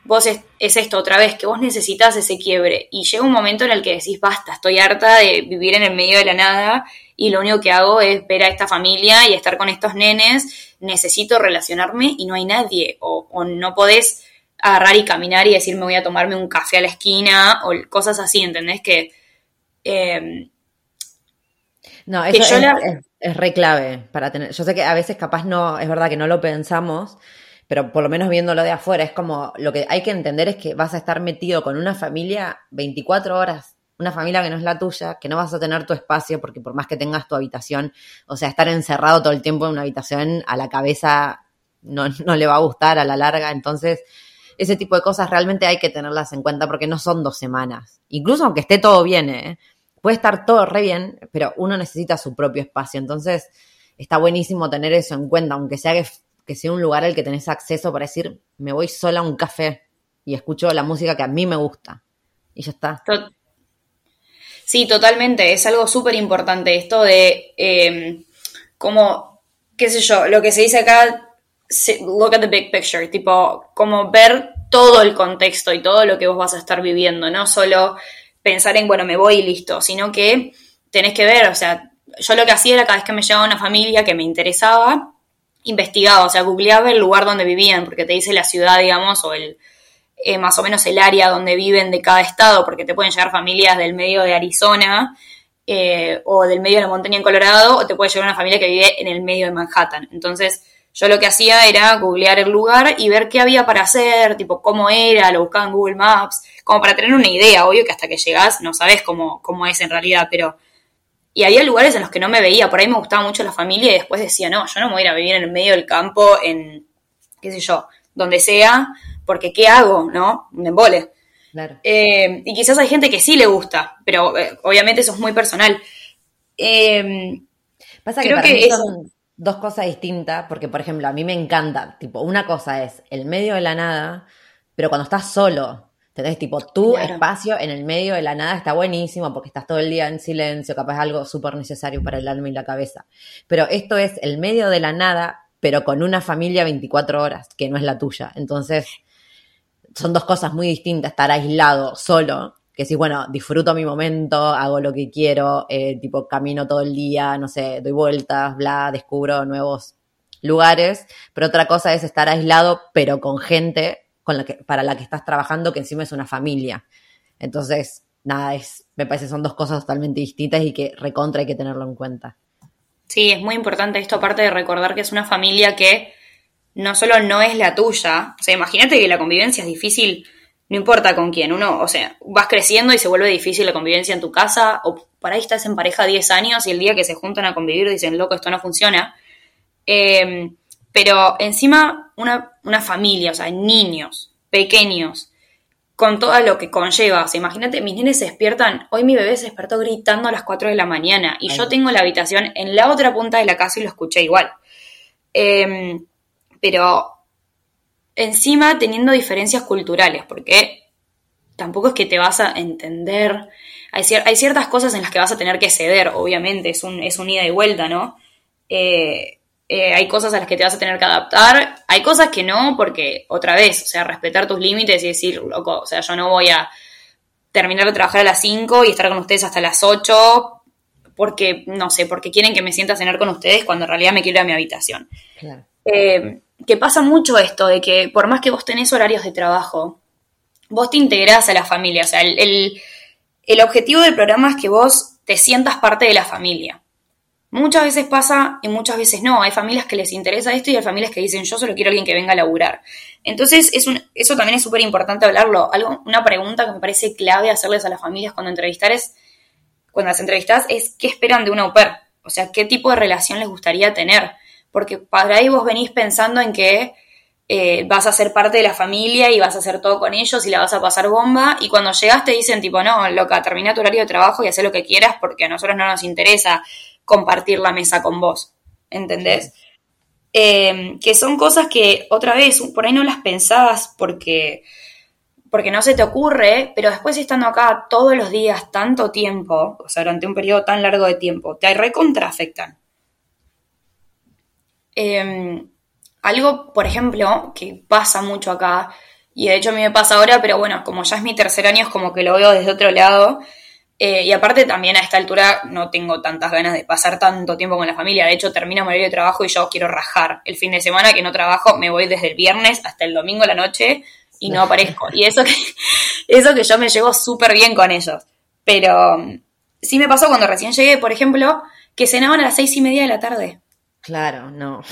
vos es, es, esto otra vez, que vos necesitas ese quiebre. Y llega un momento en el que decís, basta, estoy harta de vivir en el medio de la nada y lo único que hago es ver a esta familia y estar con estos nenes, necesito relacionarme y no hay nadie. O, o no podés agarrar y caminar y decir, me voy a tomarme un café a la esquina o cosas así, ¿entendés? Que... Eh, no, eso es, la... es, es re clave para tener. Yo sé que a veces capaz no, es verdad que no lo pensamos, pero por lo menos viéndolo de afuera, es como lo que hay que entender es que vas a estar metido con una familia 24 horas, una familia que no es la tuya, que no vas a tener tu espacio, porque por más que tengas tu habitación, o sea, estar encerrado todo el tiempo en una habitación a la cabeza no, no le va a gustar a la larga, entonces ese tipo de cosas realmente hay que tenerlas en cuenta porque no son dos semanas, incluso aunque esté todo bien, ¿eh? puede estar todo re bien, pero uno necesita su propio espacio, entonces está buenísimo tener eso en cuenta, aunque sea que que sea un lugar al que tenés acceso para decir, me voy sola a un café y escucho la música que a mí me gusta. Y ya está. Sí, totalmente. Es algo súper importante esto de eh, como, qué sé yo, lo que se dice acá, look at the big picture, tipo, como ver todo el contexto y todo lo que vos vas a estar viviendo, no solo pensar en, bueno, me voy y listo, sino que tenés que ver, o sea, yo lo que hacía era cada vez que me llegaba una familia que me interesaba, investigaba, o sea, googleaba el lugar donde vivían, porque te dice la ciudad, digamos, o el eh, más o menos el área donde viven de cada estado, porque te pueden llegar familias del medio de Arizona eh, o del medio de la montaña en Colorado, o te puede llevar una familia que vive en el medio de Manhattan. Entonces, yo lo que hacía era googlear el lugar y ver qué había para hacer, tipo cómo era, lo buscaba en Google Maps, como para tener una idea, obvio que hasta que llegas no sabes cómo, cómo es en realidad, pero... Y había lugares en los que no me veía, por ahí me gustaba mucho la familia y después decía, no, yo no me voy a ir a vivir en el medio del campo, en, qué sé yo, donde sea, porque ¿qué hago? ¿No? Un embole. Claro. Eh, y quizás hay gente que sí le gusta, pero eh, obviamente eso es muy personal. Eh, Pasa que creo para que mí eso- son dos cosas distintas, porque por ejemplo, a mí me encanta, tipo, una cosa es el medio de la nada, pero cuando estás solo, ¿entendés? Tipo, tu Claro. espacio en el medio de la nada está buenísimo porque estás todo el día en silencio, capaz algo súper necesario para el alma y la cabeza. Pero esto es el medio de la nada, pero con una familia 24 horas, que no es la tuya. Entonces, son dos cosas muy distintas, estar aislado, solo, que si, bueno, disfruto mi momento, hago lo que quiero, eh, tipo, camino todo el día, no sé, doy vueltas, bla, descubro nuevos lugares, pero otra cosa es estar aislado, pero con gente con la que, para la que estás trabajando, que encima es una familia. Entonces, nada, es, me parece que son dos cosas totalmente distintas y que recontra hay que tenerlo en cuenta. Sí, es muy importante esto, aparte de recordar que es una familia que no solo no es la tuya, o sea, imagínate que la convivencia es difícil, no importa con quién, uno, o sea, vas creciendo y se vuelve difícil la convivencia en tu casa, o por ahí estás en pareja 10 años y el día que se juntan a convivir dicen, loco, esto no funciona. Eh, pero encima una, una familia, o sea, niños, pequeños, con todo lo que conlleva. O sea, imagínate, mis nenes se despiertan. Hoy mi bebé se despertó gritando a las 4 de la mañana y Ay. yo tengo la habitación en la otra punta de la casa y lo escuché igual. Eh, pero encima teniendo diferencias culturales, porque tampoco es que te vas a entender. Hay, cier- hay ciertas cosas en las que vas a tener que ceder, obviamente, es un, es un ida y vuelta, ¿no? Eh, eh, hay cosas a las que te vas a tener que adaptar, hay cosas que no, porque otra vez, o sea, respetar tus límites y decir, loco, o sea, yo no voy a terminar de trabajar a las 5 y estar con ustedes hasta las 8, porque, no sé, porque quieren que me sienta a cenar con ustedes cuando en realidad me quiero ir a mi habitación. Claro. Eh, que pasa mucho esto de que por más que vos tenés horarios de trabajo, vos te integrás a la familia. O sea, el, el- el objetivo del programa es que vos te sientas parte de la familia. Muchas veces pasa y muchas veces no. Hay familias que les interesa esto y hay familias que dicen yo solo quiero alguien que venga a laburar. Entonces, es un, eso también es súper importante hablarlo. Algo, una pregunta que me parece clave hacerles a las familias cuando entrevistar es, cuando las entrevistas es qué esperan de una au pair. O sea, qué tipo de relación les gustaría tener. Porque para ahí vos venís pensando en que eh, vas a ser parte de la familia y vas a hacer todo con ellos y la vas a pasar bomba. Y cuando llegas te dicen tipo, no, loca, termina tu horario de trabajo y haz lo que quieras porque a nosotros no nos interesa compartir la mesa con vos. ¿Entendés? Eh, que son cosas que otra vez por ahí no las pensabas porque porque no se te ocurre, pero después estando acá todos los días tanto tiempo, o sea, durante un periodo tan largo de tiempo, te recontraafectan. Eh, algo, por ejemplo, que pasa mucho acá, y de hecho a mí me pasa ahora, pero bueno, como ya es mi tercer año, es como que lo veo desde otro lado. Eh, y aparte también a esta altura no tengo tantas ganas de pasar tanto tiempo con la familia. De hecho, termina mi horario de trabajo y yo quiero rajar. El fin de semana que no trabajo, me voy desde el viernes hasta el domingo a la noche y no aparezco. Y eso que, eso que yo me llevo súper bien con ellos. Pero mm, sí me pasó cuando recién llegué, por ejemplo, que cenaban a las seis y media de la tarde. Claro, no.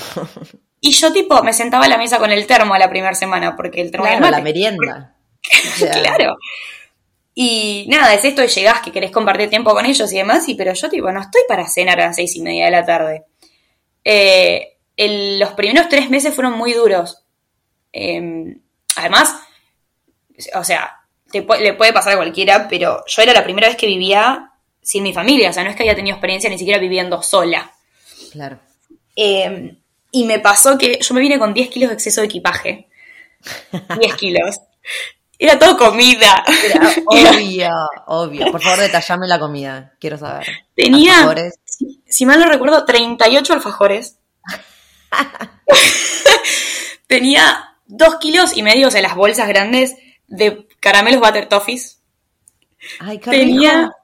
Y yo tipo me sentaba a la mesa con el termo la primera semana, porque el termo Claro, era la merienda. Claro. Y nada, es esto de llegás que querés compartir tiempo con ellos y demás, y pero yo tipo no estoy para cenar a las seis y media de la tarde. Eh, el- los primeros tres meses fueron muy duros. Eh, además, o sea, te le puede pasar a cualquiera, pero yo era la primera vez que vivía sin mi familia, o sea, no es que haya tenido experiencia ni siquiera viviendo sola. Claro. Eh, y me pasó que yo me vine con 10 kilos de exceso de equipaje. 10 kilos. Era todo comida. Era obvio, obvio. Por favor, detallame la comida. Quiero saber. Tenía, Alfajores. si, si mal no recuerdo, 38 alfajores. Tenía 2 kilos y medio en las bolsas grandes de caramelos Butter Toffees. Ay, qué Tenía, rico.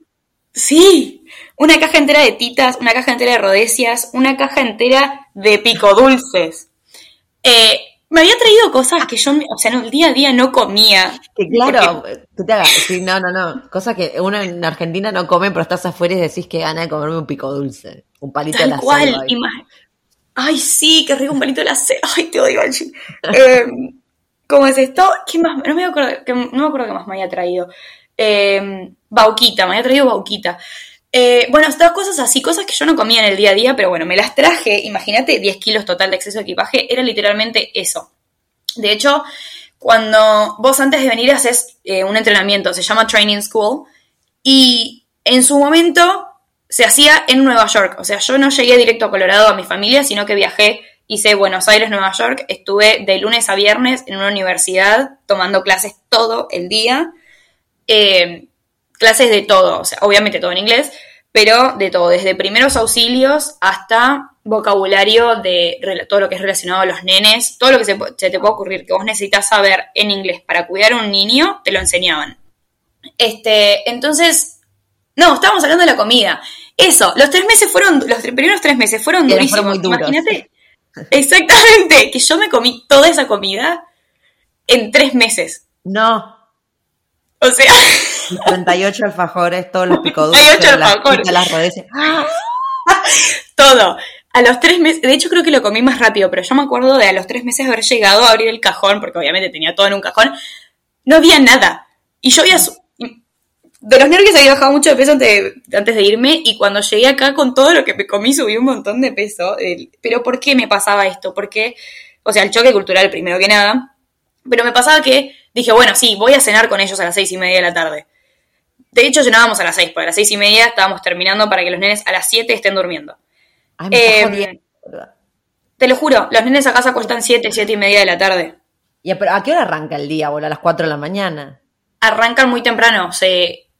sí, una caja entera de titas, una caja entera de rodecias, una caja entera de pico dulces. Eh, Me había traído cosas que yo, o sea, en el día a día no comía. Que claro, que te hagas, sí, no, no, no, cosas que uno en Argentina no come, pero estás afuera y decís que gana de comerme un pico dulce, un palito de la cual, selva. Ay, sí, qué rico un palito de la selva. Ay, te odio, Angie. eh, ¿Cómo es esto? ¿Qué más? No me acuerdo, que, no me acuerdo qué más me había traído. Eh, bauquita, me había traído bauquita. Eh, bueno, estas cosas así, cosas que yo no comía en el día a día, pero bueno, me las traje. Imagínate, 10 kilos total de exceso de equipaje, era literalmente eso. De hecho, cuando vos antes de venir haces eh, un entrenamiento, se llama Training School, y en su momento se hacía en Nueva York. O sea, yo no llegué directo a Colorado a mi familia, sino que viajé, hice Buenos Aires, Nueva York, estuve de lunes a viernes en una universidad tomando clases todo el día. Eh, clases de todo, o sea, obviamente todo en inglés, pero de todo, desde primeros auxilios hasta vocabulario de todo lo que es relacionado a los nenes, todo lo que se, se, te puede ocurrir que vos necesitas saber en inglés para cuidar a un niño, te lo enseñaban. Este, entonces, no, estábamos hablando de la comida. Eso, los tres meses fueron, los primeros tres meses fueron durísimos. fueron. Imagínate, exactamente, que yo me comí toda esa comida en tres meses. No, O sea, 38 alfajores, todos los picodulces, 38 las, alfajores. pizzas, las rodeces. todo. A los tres meses, de hecho creo que lo comí más rápido, pero yo me acuerdo de a los tres meses haber llegado a abrir el cajón, porque obviamente tenía todo en un cajón, no había nada. Y yo había, de los nervios había bajado mucho de peso antes de, antes de irme, y cuando llegué acá con todo lo que me comí subí un montón de peso. Pero ¿por qué me pasaba esto? Porque, o sea, el choque cultural primero que nada, pero me pasaba que dije, bueno, sí, voy a cenar con ellos a las seis y media de la tarde. De hecho, cenábamos a las seis, porque a las seis y media estábamos terminando para que los nenes a las siete estén durmiendo. Ay, me está Eh, jodiendo, boludo. Te lo juro, los nenes acá se acuestan 7, 7 y media de la tarde. Pero ¿a qué hora arranca el día, boludo? A las 4 de la mañana. Arrancan muy temprano, se,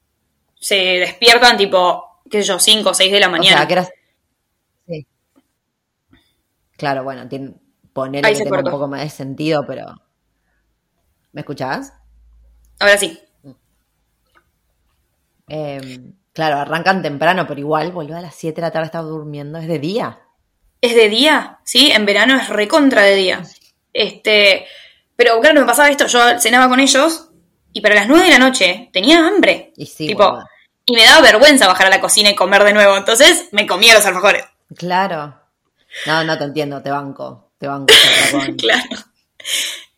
se despiertan tipo, qué sé yo, 5 o 6 de la O sea, mañana. ¿a? Sí. Claro, bueno, tiene, que tenga un poco más de sentido, pero... ¿Me escuchás? Ahora sí. Eh, claro, arrancan temprano, pero igual, boludo, a las 7 de la tarde estaba durmiendo, es de día. Es de día, ¿sí? En verano es recontra de día. Este, pero claro, me pasaba esto, yo cenaba con ellos y para las 9 de la noche tenía hambre. Y sí, tipo, y me daba vergüenza bajar a la cocina y comer de nuevo, entonces me comía los alfajores. Claro. No, no te entiendo, te banco. Te banco. Claro.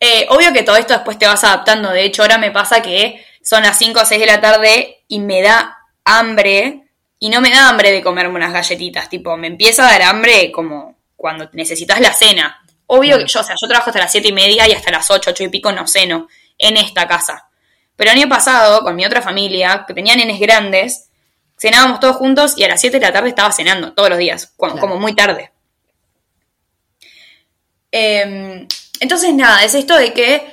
Eh, obvio que todo esto después te vas adaptando. De hecho, ahora me pasa que son las 5 o 6 de la tarde y me da hambre. Y no me da hambre de comerme unas galletitas. Tipo, me empieza a dar hambre como cuando necesitas la cena. Obvio que yo, o sea, yo trabajo hasta las 7 y media y hasta las 8, 8 y pico no ceno en esta casa. Pero el año pasado, con mi otra familia, que tenía nenes grandes, cenábamos todos juntos y a las 7 de la tarde estaba cenando todos los días, como, Claro. como muy tarde. Eh, entonces, nada, es esto de que,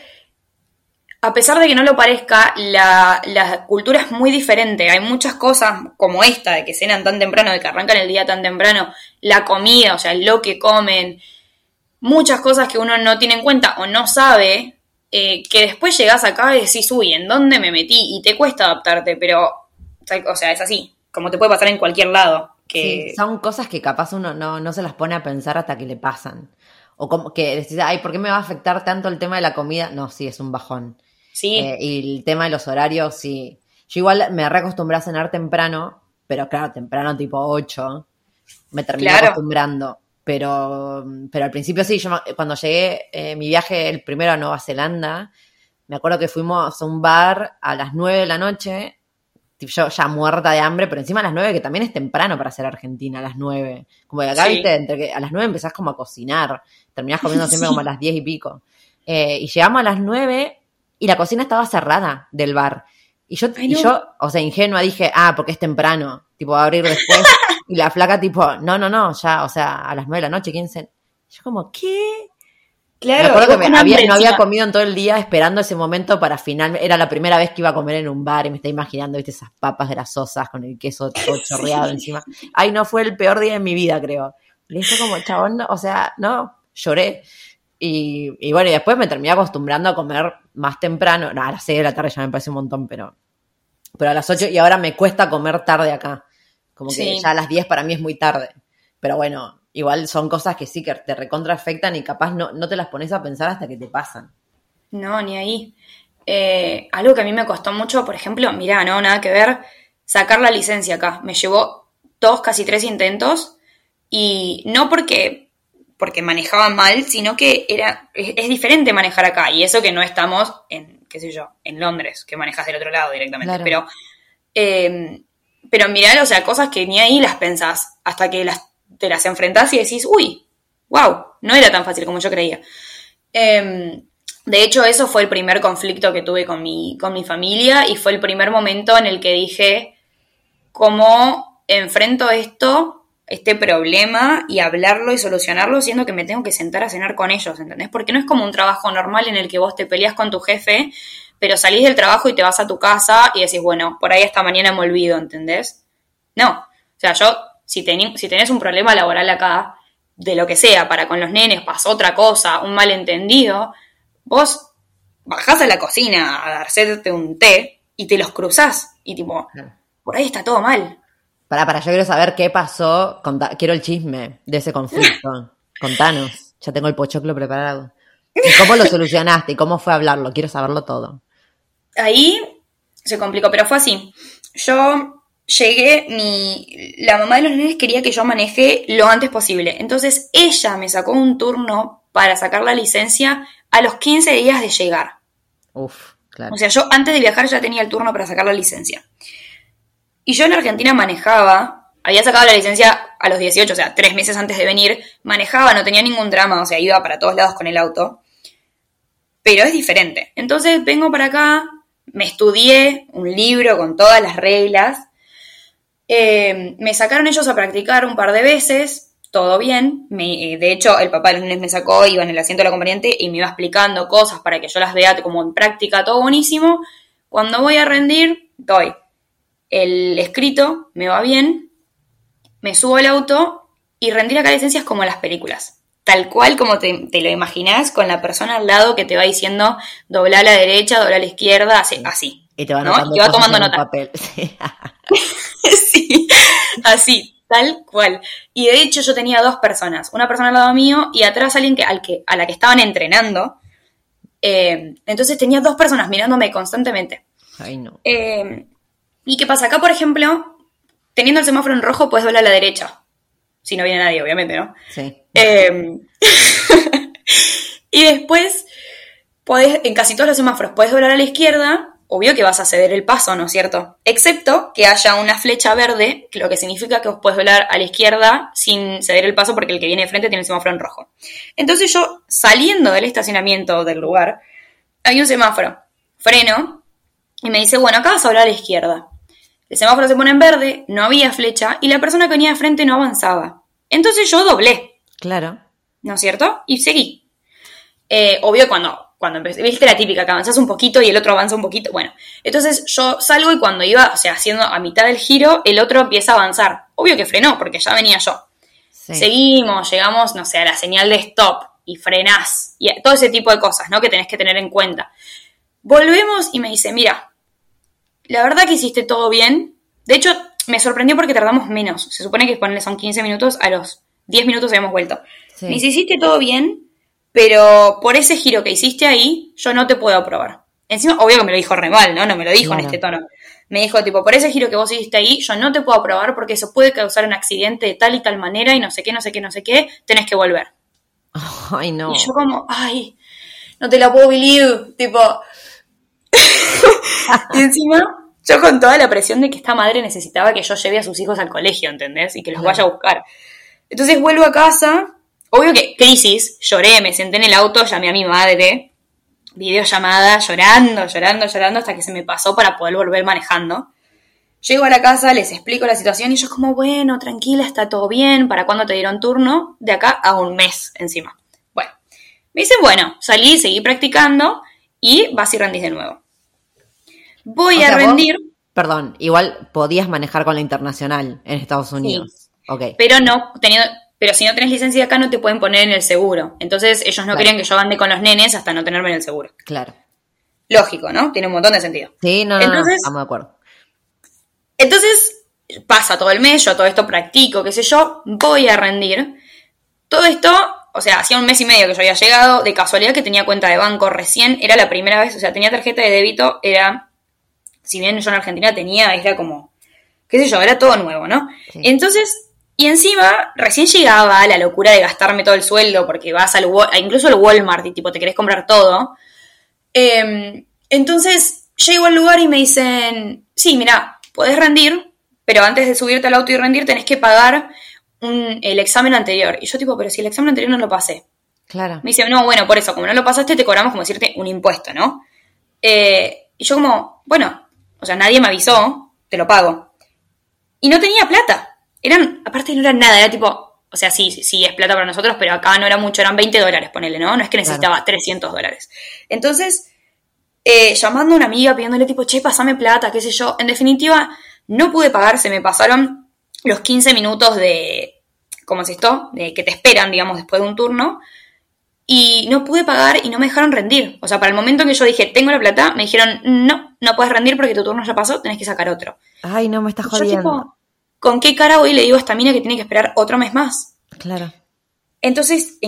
a pesar de que no lo parezca, la, cultura es muy diferente. Hay muchas cosas como esta, de que cenan tan temprano, de que arrancan el día tan temprano, la comida, o sea, lo que comen, muchas cosas que uno no tiene en cuenta o no sabe, eh, que después llegás acá y decís, uy, ¿en dónde me metí? Y te cuesta adaptarte, pero, o sea, es así, como te puede pasar en cualquier lado. Que... Son cosas que capaz uno no, no se las pone a pensar hasta que le pasan. O como que decís, ay, ¿por qué me va a afectar tanto el tema de la comida? No, sí, es un bajón. Sí. Eh, y el tema de los horarios, sí. Yo igual me reacostumbré a cenar temprano, pero claro, temprano tipo 8. Me terminé Claro. acostumbrando. Pero, pero al principio sí, yo cuando llegué, eh, mi viaje, el primero a Nueva Zelanda, me acuerdo que fuimos a un bar a las 9 de la noche, yo ya muerta de hambre, pero encima a las 9, que también es temprano para ser Argentina, a las 9. Como que acá, Sí. viste, entre que a las 9 empezás como a cocinar, terminás comiendo siempre Sí. como a las 10 y pico. Eh, y llegamos a las 9 y la cocina estaba cerrada del bar. Y yo, Ay, y yo, o sea, ingenua, dije, ah, porque es temprano, tipo, va a abrir después. y la flaca, tipo, no, no, no, ya, o sea, a las 9 de la noche, 15. Yo como, ¿qué? Claro, me acuerdo y que me había- no había comido en todo el día esperando ese momento para final. Era la primera vez que iba a comer en un bar y me está imaginando, viste, esas papas grasosas con el queso todo chorreado encima. Ay, no, fue el peor día de mi vida, creo. Le dije como, chabón, o sea, no, lloré. Y, y bueno, y después me terminé acostumbrando a comer más temprano. No, a las 6 de la tarde ya me parece un montón, pero, pero a las 8 y ahora me cuesta comer tarde acá. Como que Sí. ya a las 10 para mí es muy tarde. Pero bueno, igual son cosas que sí que te recontra afectan y capaz no, no te las pones a pensar hasta que te pasan. No, ni ahí. Eh, algo que a mí me costó mucho, por ejemplo, mirá, no, nada que ver, sacar la licencia acá. Me llevó dos, casi tres intentos y no porque, porque manejaba mal, sino que era, es, es diferente manejar acá y eso que no estamos en, qué sé yo, en Londres, que manejas del otro lado directamente. Claro. Pero, eh, pero mirá, o sea, cosas que ni ahí las pensás hasta que las, te las enfrentás y decís, uy, wow, no era tan fácil como yo creía. Eh, de hecho, eso fue el primer conflicto que tuve con mi, con mi familia y fue el primer momento en el que dije, ¿cómo enfrento esto, este problema y hablarlo y solucionarlo siendo que me tengo que sentar a cenar con ellos, ¿entendés? Porque no es como un trabajo normal en el que vos te peleas con tu jefe, pero salís del trabajo y te vas a tu casa y decís, bueno, por ahí hasta mañana me olvido, ¿entendés? No. O sea, yo, si, teni- si tenés un problema laboral acá, de lo que sea, para con los nenes, pasó otra cosa, un malentendido, vos bajás a la cocina a darte un té y te los cruzás. Y tipo, por ahí está todo mal. Para, para, yo quiero saber qué pasó. Conta- quiero el chisme de ese conflicto. Contanos. Ya tengo el pochoclo preparado. ¿Y cómo lo solucionaste? ¿Y cómo fue a hablarlo? Quiero saberlo todo. Ahí se complicó, pero fue así. Yo llegué, mi, la mamá de los nenes quería que yo maneje lo antes posible. Entonces ella me sacó un turno para sacar la licencia a los 15 días de llegar. Uf, claro. O sea, yo antes de viajar ya tenía el turno para sacar la licencia. Y yo en Argentina manejaba, había sacado la licencia a los 18, o sea, tres meses antes de venir, manejaba, no tenía ningún drama, o sea, iba para todos lados con el auto. Pero es diferente. Entonces vengo para acá, me estudié un libro con todas las reglas, eh, me sacaron ellos a practicar un par de veces, todo bien. Me- eh, de hecho, el papá de los nenes me sacó, iba en el asiento del acompañante y me iba explicando cosas para que yo las vea como en práctica, todo buenísimo. Cuando voy a rendir, doy el escrito, me va bien, me subo al auto y rendir acá licencias como en las películas. Tal cual como te, te lo imaginás, con la persona al lado que te va diciendo dobla a la derecha, dobla a la izquierda, así. así. Y te va ¿no? Y va tomando nota. papel. Sí. sí, así, tal cual. Y de hecho yo tenía dos personas, una persona al lado mío y atrás alguien que, al que, a la que estaban entrenando. Eh, entonces tenía dos personas mirándome constantemente. Ay, no. Eh, ¿Y qué pasa? Acá, por ejemplo, teniendo el semáforo en rojo, puedes doblar a la derecha. Si no viene nadie, obviamente, ¿no? Sí. Eh, y después, podés, en casi todos los semáforos, puedes doblar a la izquierda. Obvio que vas a ceder el paso, ¿no es cierto? Excepto que haya una flecha verde, que lo que significa que vos podés doblar a la izquierda sin ceder el paso porque el que viene de frente tiene el semáforo en rojo. Entonces yo, saliendo del estacionamiento del lugar, hay un semáforo. Freno y me dice, bueno, acá vas a doblar a la izquierda. El semáforo se pone en verde, no había flecha y la persona que venía de frente no avanzaba. Entonces yo doblé. Claro. ¿no es cierto? Y seguí. Eh, obvio cuando, cuando empecé, viste la típica, que avanzás un poquito y el otro avanza un poquito, bueno, entonces yo salgo y cuando iba, o sea, haciendo a mitad del giro, el otro empieza a avanzar. Obvio que frenó, porque ya venía yo. Sí. Seguimos, llegamos, no sé, a la señal de stop y frenás, y todo ese tipo de cosas, ¿no? Que tenés que tener en cuenta. Volvemos y me dice, mira, la verdad que hiciste todo bien. De hecho, me sorprendió porque tardamos menos. Se supone que ponerle son 15 minutos, a los 10 minutos habíamos vuelto. Sí. Me dice, hiciste todo bien, pero por ese giro que hiciste ahí, yo no te puedo aprobar. Encima, obvio que me lo dijo re mal, ¿no? No me lo dijo en este tono. Me dijo, tipo, por ese giro que vos hiciste ahí, yo no te puedo aprobar porque eso puede causar un accidente de tal y tal manera y no sé qué, no sé qué, no sé qué, tenés que volver. Ay, no. Y yo como, ay, no te la puedo believe, tipo... y encima, yo con toda la presión de que esta madre necesitaba que yo lleve a sus hijos al colegio, ¿entendés? Y que los vaya a buscar. Entonces vuelvo a casa, obvio que crisis, lloré, me senté en el auto, llamé a mi madre, videollamada, llorando, llorando, llorando, hasta que se me pasó para poder volver manejando. Llego a la casa, les explico la situación y ellos como, bueno, tranquila, está todo bien, ¿para cuándo te dieron turno? De acá a un mes encima. Bueno, me dicen, bueno, salí, seguí practicando y vas y rendís de nuevo. Voy O a sea, vos- rendir, Perdón, igual podías manejar con la internacional en Estados Unidos. Ok. pero no teniendo, pero si no tenés licencia acá no te pueden poner en el seguro. Entonces ellos no Claro. querían que yo ande con los nenes hasta no tenerme en el seguro. Claro. Lógico, ¿no? Tiene un montón de sentido. Sí, no, no, no, estamos de acuerdo. Entonces pasa todo el mes, yo todo esto practico, qué sé yo, voy a rendir. todo esto, o sea, hacía un mes y medio que yo había llegado, de casualidad que tenía cuenta de banco recién, era la primera vez, o sea, tenía tarjeta de débito, era, si bien yo en Argentina tenía, era como, qué sé yo, era todo nuevo, ¿no? Entonces, y encima, recién llegaba la locura de gastarme todo el sueldo, porque vas al incluso al Walmart y tipo, te querés comprar todo. Em, entonces, llego al lugar y me dicen, sí, mira, podés rendir, pero antes de subirte al auto y rendir tenés que pagar el examen anterior. Y yo tipo, pero si el examen anterior no lo pasé. Claro. Me dice, no, bueno, por eso, como no lo pasaste, te cobramos como decirte un impuesto, ¿no? Eh, y yo como, bueno, o sea, nadie me avisó, te lo pago. Y no tenía plata. Eran, aparte no era nada, era tipo, o sea, sí, sí, es plata para nosotros, pero acá no era mucho, eran 20 dólares, ponele, ¿no? No es que necesitaba 300 dólares. Entonces, eh, llamando a una amiga, pidiéndole tipo, che, pasame plata, qué sé yo. En definitiva, no pude pagar, se me pasaron los 15 minutos de, ¿cómo es esto? De que te esperan, digamos, después de un turno. Y no pude pagar y no me dejaron rendir. O sea, para el momento que yo dije, tengo la plata, me dijeron, no, no puedes rendir porque tu turno ya pasó, tenés que sacar otro. Ay, no, me estás jodiendo. ¿con qué cara voy y le digo a esta mina que tiene que esperar otro mes más? Claro. Entonces,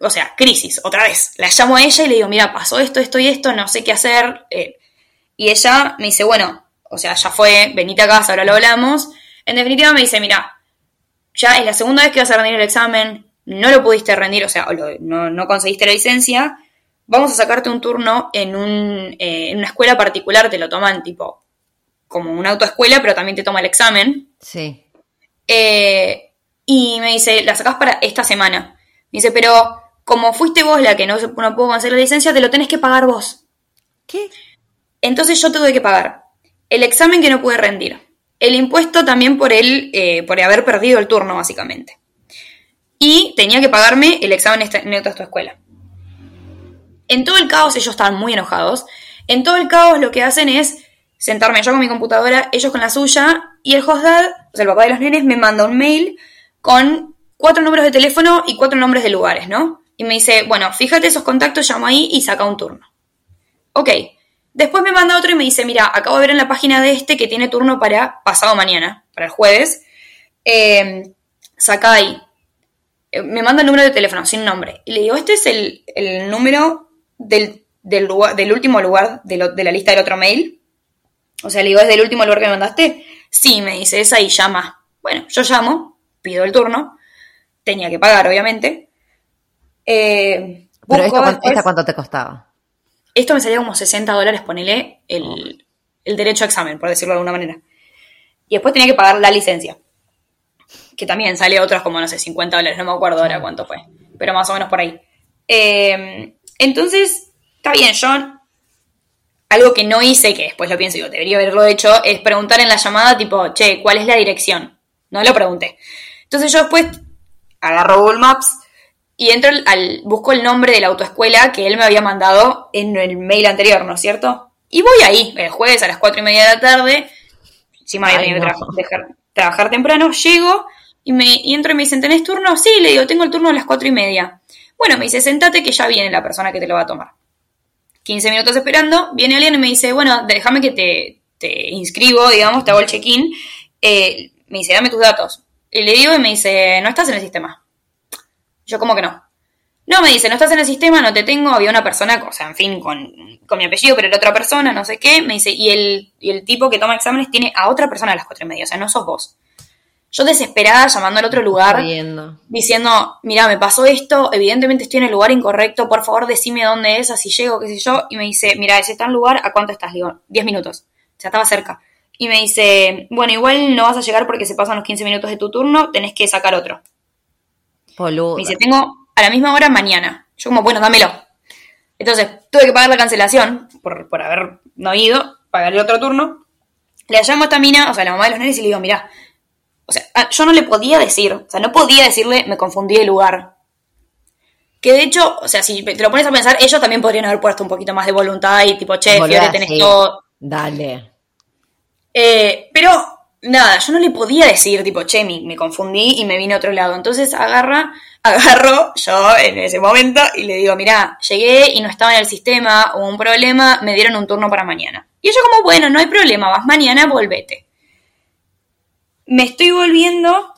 o sea, crisis, otra vez. La llamo a ella y le digo, mira, pasó esto, esto y esto, no sé qué hacer. Eh, y ella me dice, bueno, o sea, ya fue, venite a casa, ahora lo hablamos. En definitiva me dice, mira, ya es la segunda vez que vas a rendir el examen, no lo pudiste rendir, o sea, no, conseguiste la licencia, vamos a sacarte un turno en, un, eh, en una escuela particular, te lo toman tipo como una autoescuela, pero también te toma el examen. Sí. Eh, y me dice, la sacás para esta semana. Me dice, pero como fuiste vos la que no, no pudo conseguir la licencia, te lo tenés que pagar vos. ¿Qué? Entonces yo tuve que pagar el examen que no pude rendir, el impuesto también por, el, eh, por haber perdido el turno, básicamente. Y tenía que pagarme el examen en esta escuela. En todo el caos, ellos estaban muy enojados. En todo el caos lo que hacen es sentarme yo con mi computadora, ellos con la suya, y el hostdad, o sea, el papá de los nenes, me manda un mail con cuatro números de teléfono y cuatro nombres de lugares, ¿no? Y me dice, bueno, fíjate esos contactos, llamo ahí y saca un turno. Ok. Después me manda otro y me dice, mira, acabo de ver en la página de este que tiene turno para pasado mañana, para el jueves. Eh, saca ahí. Eh, me manda el número de teléfono, sin nombre. Y le digo, este es el, número del, del, lugar, del último lugar de, de la lista del otro mail. O sea, le digo, ¿es del último lugar que me mandaste? Sí, me dice, es ahí, llama. Bueno, yo llamo, pido el turno, tenía que pagar, obviamente. Eh, Pero esto, cuánto te costaba? Esto me salía como 60 dólares, ponele el, el derecho a examen, por decirlo de alguna manera. Y después tenía que pagar la licencia. Que también sale otros como, no sé, 50 dólares, no me acuerdo ahora cuánto fue. Pero más o menos por ahí. Eh, entonces, está bien, yo algo que no hice, que después lo pienso y digo, debería haberlo hecho, es preguntar en la llamada tipo, che, ¿cuál es la dirección? No lo pregunté. Entonces yo después agarro Google Maps y entro al, busco el nombre de la autoescuela que él me había mandado en el mail anterior, ¿no es cierto? Y voy ahí, el jueves a las cuatro y media de la tarde, encima había tenido que trabajar, temprano, llego y, me, entro y me dicen, ¿tenés turno? Sí, le digo, tengo el turno a las cuatro y media. Bueno, me dice, sentate que ya viene la persona que te lo va a tomar. 15 minutos esperando, viene alguien y me dice, bueno, déjame que te, te, inscribo, digamos, te hago el check-in. Eh, me dice, dame tus datos. Y le digo y me dice, no estás en el sistema. Yo, ¿cómo que no? No, me dice, no estás en el sistema, no te tengo. Había una persona, o sea, en fin, con, con mi apellido, pero era otra persona, no sé qué. Me dice, y el, y el tipo que toma exámenes tiene a otra persona a las cuatro y media, o sea, no sos vos. Yo desesperada llamando al otro lugar, diciendo, mira, me pasó esto, evidentemente estoy en el lugar incorrecto, por favor decime dónde es, así llego, qué sé yo. Y me dice, mira, ese está en lugar, ¿a cuánto estás? Digo, 10 minutos. O sea, estaba cerca. Y me dice, bueno, igual no vas a llegar porque se pasan los 15 minutos de tu turno, tenés que sacar otro. Me dice, tengo a la misma hora mañana. Yo como, bueno, dámelo. Entonces, tuve que pagar la cancelación por, por haber no ido, pagar el otro turno. Le llamo a esta mina, o sea, la mamá de los nenes, y le digo, mira, o sea, ah, yo no le podía decir, o sea, no podía decirle, me confundí de lugar. Que de hecho, o sea, si te lo pones a pensar, ellos también podrían haber puesto un poquito más de voluntad y tipo, che, Fiore, tenés todo. Dale. Eh, pero, nada, yo no le podía decir, tipo, che, me, me, confundí y me vine a otro lado. Entonces agarra, agarro yo en ese momento y le digo, mira, llegué y no estaba en el sistema, hubo un problema, me dieron un turno para mañana. Y ella como, bueno, no hay problema, vas mañana, volvete me estoy volviendo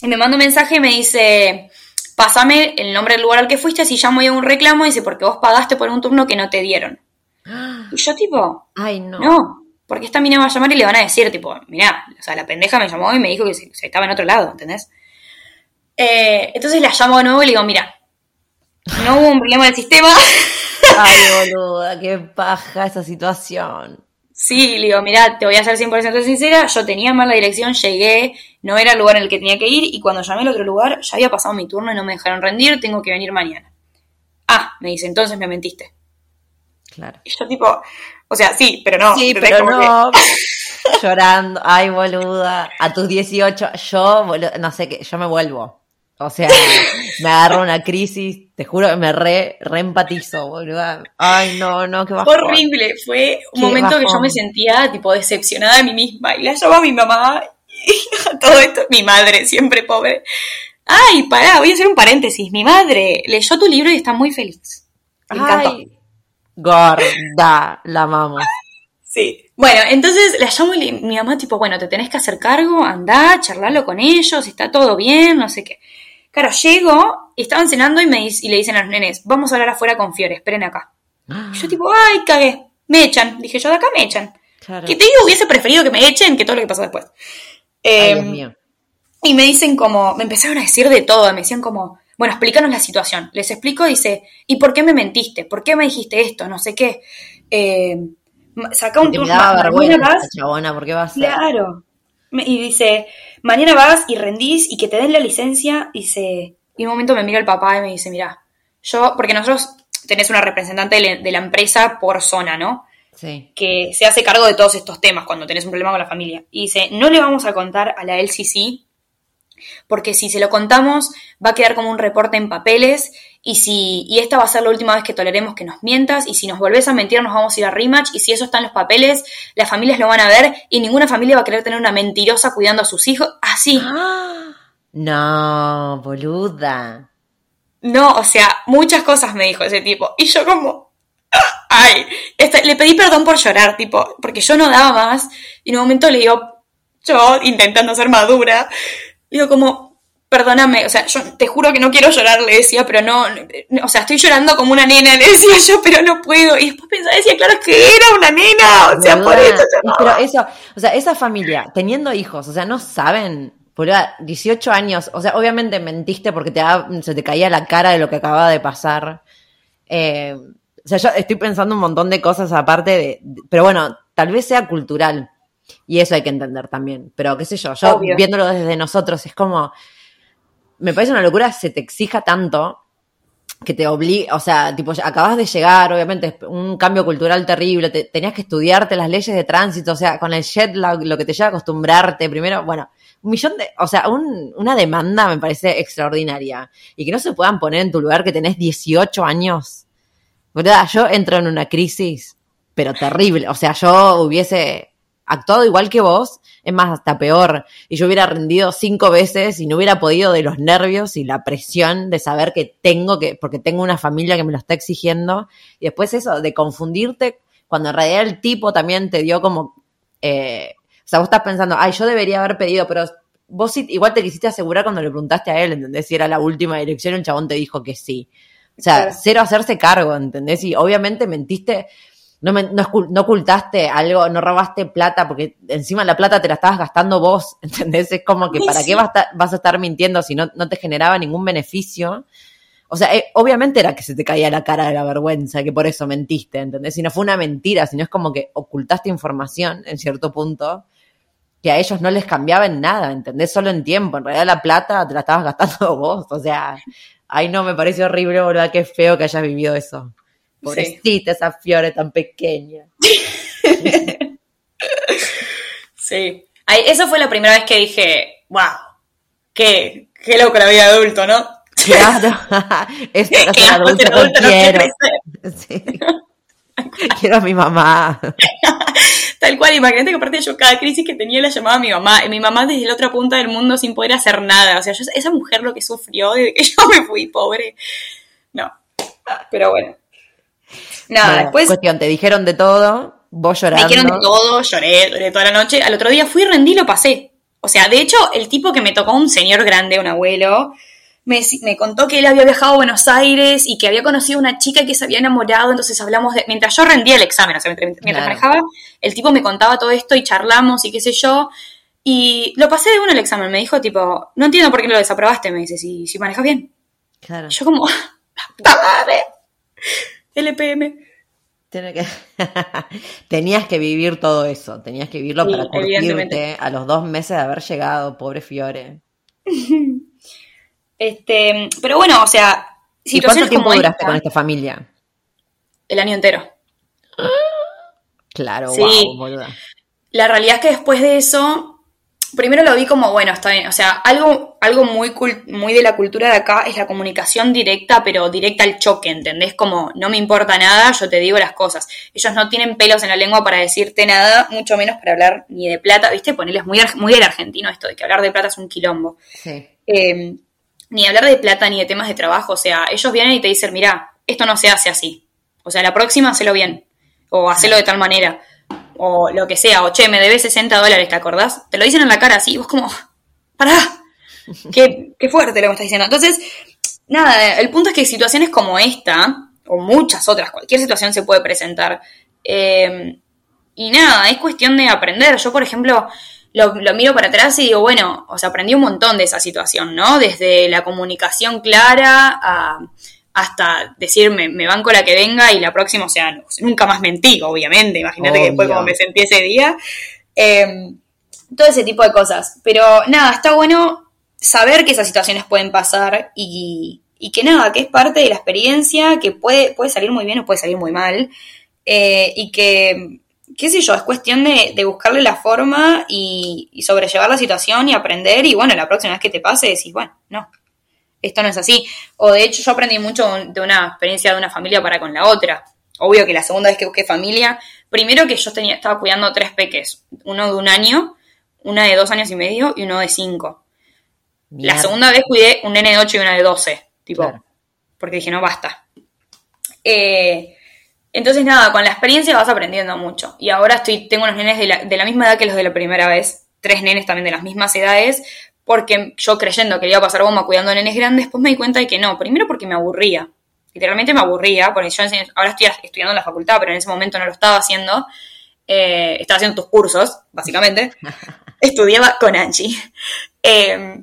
y me manda un mensaje y me dice, pásame el nombre del lugar al que fuiste, así llamo a un reclamo, dice, porque vos pagaste por un turno que no te dieron. Y yo tipo, Ay, no. no, porque esta mina va a llamar y le van a decir, tipo, mirá, o sea, la pendeja me llamó y me dijo que se, se estaba en otro lado, ¿entendés? Eh, entonces la llamo de nuevo y le digo, mira, no hubo un problema del sistema. Ay, boluda, qué paja esa situación. Sí, le digo, mira, te voy a ser 100% sincera, yo tenía mal la dirección, llegué, no era el lugar en el que tenía que ir y cuando llamé al otro lugar ya había pasado mi turno y no me dejaron rendir, tengo que venir mañana. Ah, me dice, entonces me mentiste. Claro. Y yo tipo, o sea, sí, pero no. Sí, pero que- no. Llorando. Ay, boluda. A tus 18, yo, boluda, no sé qué, yo me vuelvo. O sea, me agarro una crisis, te juro que me re, re empatizo, boluda. Ay, no, no, qué bajón. Fue horrible, fue un Qué momento que yo me sentía tipo decepcionada de mí misma. Y la llamo a mi mamá y a todo esto, mi madre, siempre pobre. Ay, pará, voy a hacer un paréntesis. Mi madre leyó tu libro y está muy feliz. Le encantó. Ay, gorda, la amamos. Sí. Bueno, entonces la llamo y mi mamá tipo, bueno, te tenés que hacer cargo, andá, charlarlo con ellos, está todo bien, no sé qué. Claro, llego, y estaban cenando y, me, y le dicen a los nenes, vamos a hablar afuera con Fiore, esperen acá. Y yo tipo, ay, cagué, me echan. Dije, yo de acá me echan. Claro. Que te digo, hubiese preferido que me echen que todo lo que pasó después. Ay, Eh, Dios mío. y me dicen como, me empezaron a decir de todo, me decían como, bueno, explícanos la situación. Les explico, dice, ¿y por qué me mentiste? ¿Por qué me dijiste esto? No sé qué. Eh, saca un me turno. daba vergüenza, chabona, ¿por qué vas a Claro. Y dice, mañana vas y rendís y que te den la licencia. Dice, y un momento me mira el papá y me dice, mira, yo, porque nosotros tenés una representante de la- de la empresa por zona, ¿no? Sí. que se hace cargo de todos estos temas cuando tenés un problema con la familia. Y dice, no le vamos a contar a la LCC, porque si se lo contamos va a quedar como un reporte en papeles, y, si, y esta va a ser la última vez que toleremos que nos mientas, y si nos volvés a mentir nos vamos a ir a rematch, y si eso está en los papeles, las familias lo van a ver, y ninguna familia va a querer tener una mentirosa cuidando a sus hijos, así. No, boluda. No, o sea, muchas cosas me dijo ese tipo. Y yo como, ay, este, le pedí perdón por llorar, tipo, porque yo no daba más. Y en un momento le digo, yo intentando ser madura, digo como, perdóname, o sea, yo te juro que no quiero llorar, le decía, pero no, no, o sea, estoy llorando como una nena, le decía yo, pero no puedo. Y después pensaba, decía, claro, es que era una nena, o sea, por eso. Pero eso, o sea, esa familia, teniendo hijos, o sea, no saben, boluda, 18 años, o sea, obviamente mentiste porque te se te caía la cara de lo que acababa de pasar. Eh, o sea, yo estoy pensando un montón de cosas aparte de, de- pero bueno, tal vez sea cultural. Y eso hay que entender también. Pero qué sé yo, yo Obvio. viéndolo desde nosotros, es como, me parece una locura, se te exija tanto que te obliga, o sea, tipo, acabas de llegar, obviamente, un cambio cultural terrible, te- tenías que estudiarte las leyes de tránsito, o sea, con el jet lag, lo que te lleva a acostumbrarte, primero, bueno, un millón de, o sea, un- una demanda me parece extraordinaria. Y que no se puedan poner en tu lugar que tenés 18 años. ¿Verdad? Yo entro en una crisis, pero terrible. O sea, yo hubiese actuado igual que vos, es más, hasta peor. Y yo hubiera rendido cinco veces y no hubiera podido de los nervios y la presión de saber que tengo que, porque tengo una familia que me lo está exigiendo. Y después eso, de confundirte, cuando en realidad el tipo también te dio como, eh, o sea, vos estás pensando, ay, yo debería haber pedido, pero vos igual te quisiste asegurar cuando le preguntaste a él, ¿entendés? Si era la última dirección, el chabón te dijo que sí. O sea, Claro. cero hacerse cargo, ¿entendés? Y obviamente mentiste, no, men- no, ocultaste algo, no robaste plata, porque encima la plata te la estabas gastando vos, ¿entendés? Es como que para sí. qué vas, a- vas a estar mintiendo si no, no te generaba ningún beneficio. O sea, eh, obviamente era que se te caía la cara de la vergüenza, que por eso mentiste, ¿entendés? Si no fue una mentira, sino es como que ocultaste información en cierto punto que a ellos no les cambiaba en nada, ¿entendés? Solo en tiempo. En realidad la plata te la estabas gastando vos. O sea, ay no, me parece horrible, boludo, qué feo que hayas vivido eso. Pobrecita esa Fiore tan pequeña. Sí. Ay, eso fue la primera vez que dije, wow, qué, qué loco la vida de adulto, ¿no? Claro, esto es ser adulto no quiero. Sí. Quiero a mi mamá. Tal cual, imagínate que aparte yo cada crisis que tenía la llamaba a mi mamá, y mi mamá desde la otra punta del mundo sin poder hacer nada. O sea, yo- esa mujer lo que sufrió desde que yo me fui, pobre. No. Pero bueno. Nada, Bueno, después Cuestión, te dijeron de todo, vos me llorando. dijeron de todo, lloré, lloré toda la noche. Al otro día fui, rendí lo pasé. O sea, de hecho, el tipo que me tocó, un señor grande, un abuelo, me, me contó que él había viajado a Buenos Aires y que había conocido a una chica que se había enamorado, entonces hablamos de... Mientras yo rendía el examen, o sea, mientras, mientras Claro. manejaba, el tipo me contaba todo esto y charlamos y qué sé yo. Y lo pasé de uno el examen, me dijo tipo, no entiendo por qué lo desaprobaste, me dice, si, si manejas bien. Claro. Yo como, la puta madre. LPM. Que- tenías que vivir todo eso, tenías que vivirlo Sí, para curtirte a los dos meses de haber llegado, pobre Fiore. Este, pero bueno, o sea, ¿Y cuánto tiempo como duraste esta, con esta familia? el año entero. Claro, Sí. wow, boluda. La realidad es que después de eso, primero lo vi como, bueno, está bien, o sea, algo, algo muy, cul- muy de la cultura de acá es la comunicación directa, pero directa al choque, ¿entendés? Como, no me importa nada, yo te digo las cosas. Ellos no tienen pelos en la lengua para decirte nada, mucho menos para hablar ni de plata, ¿viste? Ponerles muy, muy del argentino esto, de que hablar de plata es un quilombo. Sí. Eh, ni hablar de plata ni de temas de trabajo. O sea, ellos vienen y te dicen, mira, esto no se hace así. O sea, la próxima hacelo bien. O hacelo de tal manera. O lo que sea. O che, me debes 60 dólares, ¿te acordás? Te lo dicen en la cara así. Vos como, pará. Qué, qué fuerte lo que estás diciendo. Entonces, nada, el punto es que situaciones como esta, o muchas otras, cualquier situación se puede presentar. Eh, y nada, es cuestión de aprender. Yo, por ejemplo, lo, lo miro para atrás y digo, bueno, o sea, aprendí un montón de esa situación, ¿no? Desde la comunicación clara a- hasta decirme, me banco la que venga y la próxima, o sea, no- nunca más mentí, obviamente. Imagínate que después como me sentí ese día. Eh, todo ese tipo de cosas. Pero nada, está bueno saber que esas situaciones pueden pasar y, y que nada, que es parte de la experiencia, que puede, puede salir muy bien o puede salir muy mal. eh, y que, qué sé yo, es cuestión de, de buscarle la forma y, y sobrellevar la situación y aprender. Y bueno, la próxima vez que te pase decís, bueno, no, esto no es así. O de hecho, yo aprendí mucho de una experiencia de una familia para con la otra. Obvio que la segunda vez que busqué familia, primero que yo tenía, estaba cuidando tres peques, uno de un año, una de dos años y medio y uno de cinco. La segunda vez cuidé un nene de 8 y una de 12, tipo, Claro. porque dije, no, basta. Eh, entonces, nada, con la experiencia vas aprendiendo mucho. Y ahora estoy, tengo unos nenes de la, de la misma edad que los de la primera vez, tres nenes también de las mismas edades, porque yo creyendo que le iba a pasar bomba cuidando a nenes grandes, después me di cuenta de que no. Primero porque me aburría. Literalmente me aburría, porque yo ahora estoy estudiando en la facultad, pero en ese momento no lo estaba haciendo. Eh, estaba haciendo tus cursos, básicamente. Estudiaba con Angie. Eh,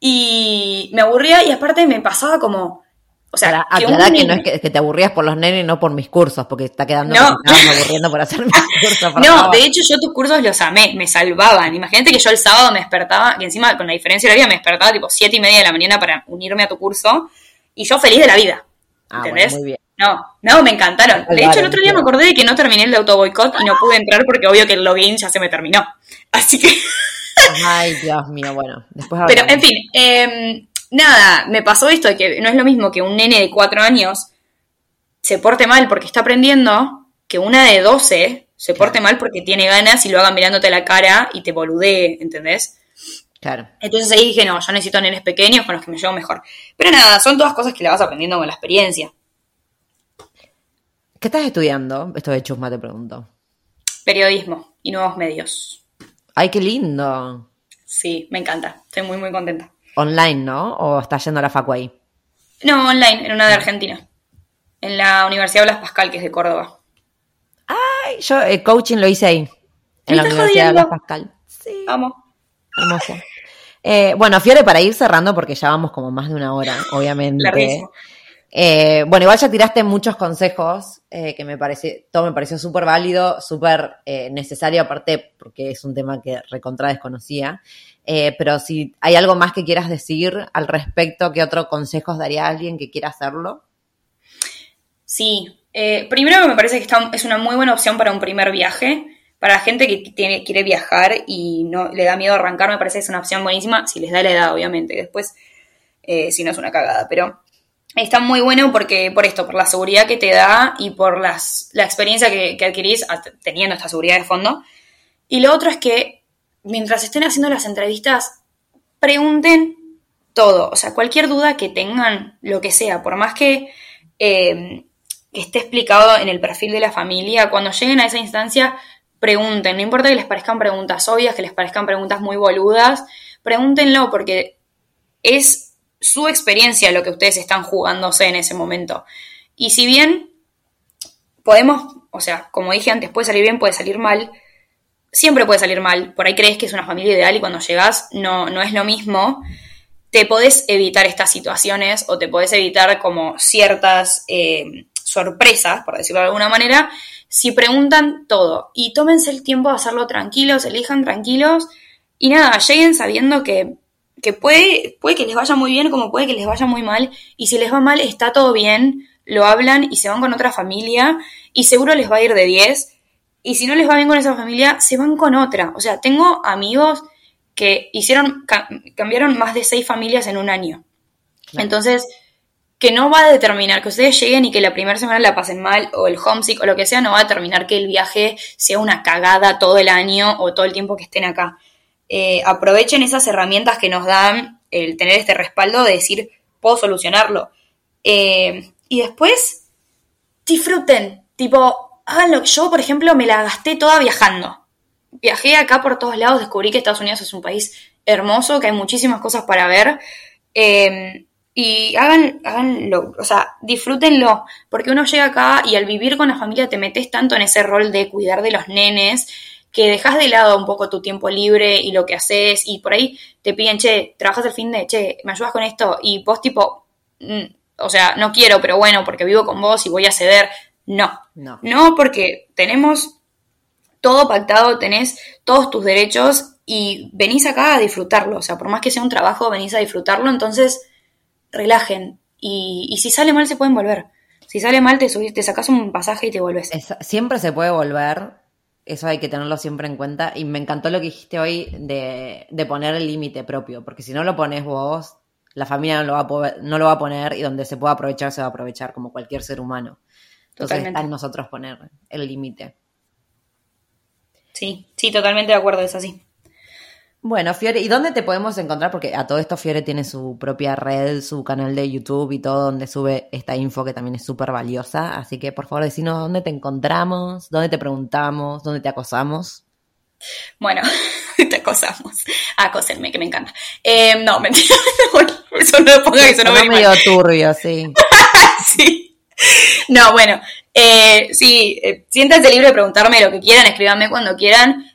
y me aburría y aparte me pasaba como... O sea, Para que un aclarar que no es que, que te aburrías por los nenes, no por mis cursos, porque está quedando No. aburriendo por hacer mis cursos. por No, favor. de hecho yo tus cursos los amé, me salvaban. Imagínate que yo el sábado me despertaba, y encima con la diferencia de horaria me despertaba tipo siete y media de la mañana para unirme a tu curso, y yo feliz de la vida. Ah, ¿Entendés? bueno, muy bien. No, no, me encantaron. De hecho, el otro día me acordé de que no terminé el de auto boicot y no pude entrar porque obvio que el login ya se me terminó. Así que, Ay, Dios mío, bueno, después pero en fin, eh, nada, me pasó esto de que no es lo mismo que un nene de cuatro años se porte mal porque está aprendiendo que una de 12 se porte mal porque tiene ganas y lo hagan mirándote la cara y te boludee, ¿entendés? Claro. Entonces ahí dije, no, yo necesito nenes pequeños con los que me llevo mejor. Pero nada, son todas cosas que le vas aprendiendo con la experiencia. ¿Qué estás estudiando? Esto de chusma te pregunto. Periodismo y nuevos medios. Ay, qué lindo. Sí, me encanta. Estoy muy, muy contenta. Online, ¿no? ¿O estás yendo a la facu ahí? No, online, en una de Argentina. En la Universidad Blas Pascal, que es de Córdoba. Ay, yo el coaching lo hice ahí. En la Universidad de? Blas Pascal. Sí, Vamos. hermoso. Eh, bueno, Fiore, para ir cerrando, porque ya vamos como más de una hora, obviamente. Eh, bueno, igual ya tiraste muchos consejos eh, que me parece, todo me pareció súper válido, súper eh, necesario, aparte porque es un tema que recontra desconocía. Eh, pero si hay algo más que quieras decir al respecto, ¿qué otro consejos daría a alguien que quiera hacerlo? Sí. Eh, primero me parece que está- es una muy buena opción para un primer viaje. Para la gente que quiere viajar y no le da miedo arrancar, me parece que es una opción buenísima, si les da la edad, obviamente. Después, eh, si no es una cagada, pero está muy bueno porque por esto, por la seguridad que te da y por las, la experiencia que, que adquirís teniendo esta seguridad de fondo. Y lo otro es que mientras estén haciendo las entrevistas, pregunten todo, o sea, cualquier duda que tengan, lo que sea, por más que, eh, que esté explicado en el perfil de la familia, cuando lleguen a esa instancia, pregunten, no importa que les parezcan preguntas obvias, que les parezcan preguntas muy boludas, pregúntenlo porque es su experiencia lo que ustedes están jugándose en ese momento. Y si bien podemos, o sea, como dije antes, puede salir bien, puede salir mal, siempre puede salir mal. Por ahí crees que es una familia ideal y cuando llegas no, no es lo mismo. Te podés evitar estas situaciones o te podés evitar como ciertas eh, sorpresas, por decirlo de alguna manera, si preguntan todo. Y tómense el tiempo de hacerlo tranquilos, elijan tranquilos y nada, lleguen sabiendo que, que puede, puede que les vaya muy bien como puede que les vaya muy mal. Y si les va mal, está todo bien, lo hablan y se van con otra familia y seguro les va a ir de 10 y si no les va bien con esa familia, se van con otra. O sea, tengo amigos que hicieron, cambiaron más de seis familias en un año. Entonces, que no va a determinar que ustedes lleguen y que la primera semana la pasen mal, o el homesick, o lo que sea, no va a determinar que el viaje sea una cagada todo el año o todo el tiempo que estén acá. Eh, aprovechen esas herramientas que nos dan el tener este respaldo de decir, puedo solucionarlo. Eh, y después, disfruten. Tipo, háganlo. Yo, por ejemplo, me la gasté toda viajando. Viajé acá por todos lados, descubrí que Estados Unidos es un país hermoso, que hay muchísimas cosas para ver. Em, y hagan, háganlo, o sea, disfrútenlo, porque uno llega acá y al vivir con la familia te metes tanto en ese rol de cuidar de los nenes que dejas de lado un poco tu tiempo libre y lo que haces y por ahí te piden, che, trabajas el fin de, che, me ayudas con esto y vos tipo, mm, o sea, no quiero, pero bueno, porque vivo con vos y voy a ceder. No, no, no porque tenemos todo pactado, tenés todos tus derechos y venís acá a disfrutarlo. O sea, por más que sea un trabajo, venís a disfrutarlo, entonces relajen. Y, si sale mal, se pueden volver. Si sale mal, te subís, te sacas un pasaje y te vuelves. siempre se puede volver. Eso hay que tenerlo siempre en cuenta. Y me encantó lo que dijiste hoy de, de poner el límite propio. Porque si no lo pones vos, la familia no lo, va a no lo va a poner y donde se pueda aprovechar, se va a aprovechar como cualquier ser humano. Entonces está en nosotros poner el límite. Sí, sí, totalmente de acuerdo, es así. Bueno, Fiore, ¿y dónde te podemos encontrar? Porque a todo esto Fiore tiene su propia red, su canal de YouTube y todo donde sube esta info que también es súper valiosa. Así que por favor decinos dónde te encontramos, dónde te preguntamos, dónde te acosamos. Bueno, te acosamos. Acosenme, que me encanta. Eh, no, mentira. eso no lo ponga, eso no me medio turbio, sí. sí. No, bueno, eh, sí, eh, siéntanse libre de preguntarme lo que quieran, escríbanme cuando quieran.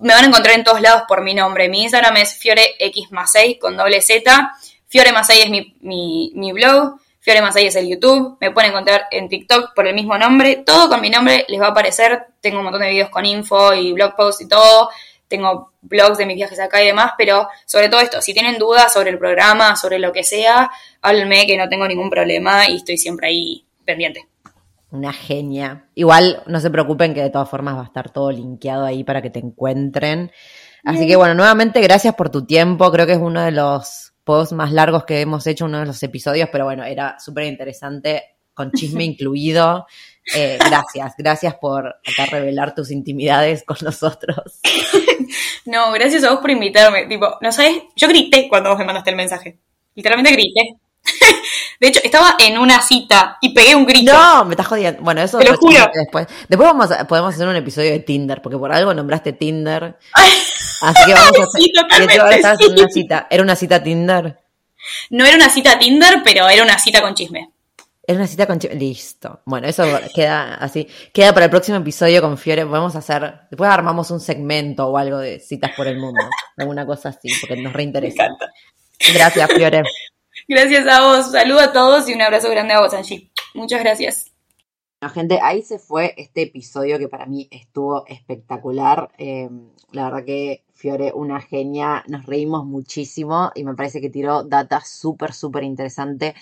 Me van a encontrar en todos lados por mi nombre. Mi Instagram es FioreX6 con doble Z. Fiore es mi, mi, mi blog. Fiore es el YouTube. Me pueden encontrar en TikTok por el mismo nombre. Todo con mi nombre les va a aparecer. Tengo un montón de videos con info y blog posts y todo. Tengo blogs de mis viajes acá y demás, pero sobre todo esto, si tienen dudas sobre el programa, sobre lo que sea, háblenme que no tengo ningún problema y estoy siempre ahí pendiente. Una genia. Igual no se preocupen que de todas formas va a estar todo linkeado ahí para que te encuentren. Así que bueno, nuevamente gracias por tu tiempo. Creo que es uno de los posts más largos que hemos hecho, uno de los episodios, pero bueno, era súper interesante, con chisme incluido. Eh, gracias, gracias por acá revelar tus intimidades con nosotros. No, gracias a vos por invitarme. Tipo, no sabes, yo grité cuando vos me mandaste el mensaje. Literalmente grité. De hecho, estaba en una cita y pegué un grito. No, me estás jodiendo. Bueno, eso lo juro. después. Después vamos a, podemos hacer un episodio de Tinder, porque por algo nombraste Tinder. Así que vamos a hacer. Sí, totalmente, en una cita. ¿Era una cita Tinder? No era una cita Tinder, pero era una cita con chisme. Era una cita con chisme. Listo. Bueno, eso queda así. Queda para el próximo episodio con Fiore. Podemos hacer. Después armamos un segmento o algo de citas por el mundo. Alguna cosa así, porque nos reinteresa. Me encanta. Gracias, Fiore. Gracias a vos. Saludo a todos y un abrazo grande a vos, Angie. Muchas gracias. Bueno, gente, ahí se fue este episodio que para mí estuvo espectacular. Em, la verdad que Fiore, una genia, nos reímos muchísimo y me parece que tiró data súper, súper interesante.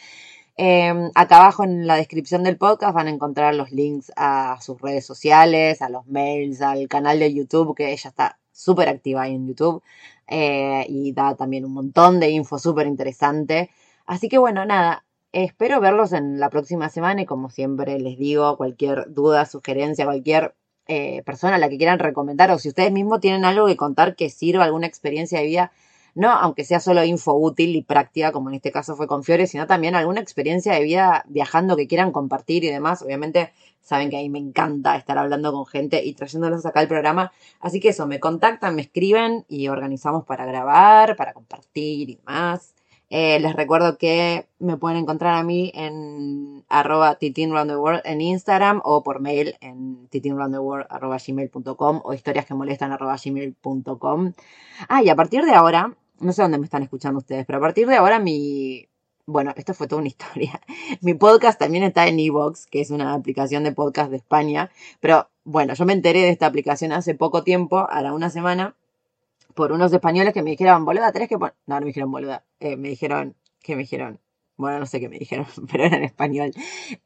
Em, acá abajo en la descripción del podcast van a encontrar los links a sus redes sociales, a los mails, al canal de YouTube, que ella está súper activa ahí en YouTube eh, y da también un montón de info súper interesante. Así que bueno, nada, espero verlos en la próxima semana y como siempre les digo, cualquier duda, sugerencia, cualquier eh, persona a la que quieran recomendar o si ustedes mismos tienen algo que contar que sirva, alguna experiencia de vida, no aunque sea solo info útil y práctica, como en este caso fue con Fiore, sino también alguna experiencia de vida viajando que quieran compartir y demás. Obviamente saben que a mí me encanta estar hablando con gente y trayéndolos acá al programa. Así que eso, me contactan, me escriben y organizamos para grabar, para compartir y demás. Eh, les recuerdo que me pueden encontrar a mí en arroba titinroundtheworld en Instagram o por mail en titinroundtheworld.gmail.com o historias que molestan arroba gmail.com. Ah, y a partir de ahora, no sé dónde me están escuchando ustedes, pero a partir de ahora mi... Bueno, esto fue toda una historia. Mi podcast también está en Evox, que es una aplicación de podcast de España. Pero bueno, yo me enteré de esta aplicación hace poco tiempo, ahora una semana, por unos españoles que me dijeron, boluda, tenés que poner... No, no me dijeron boluda, eh, me dijeron, ¿qué me dijeron? Bueno, no sé qué me dijeron, pero era en español,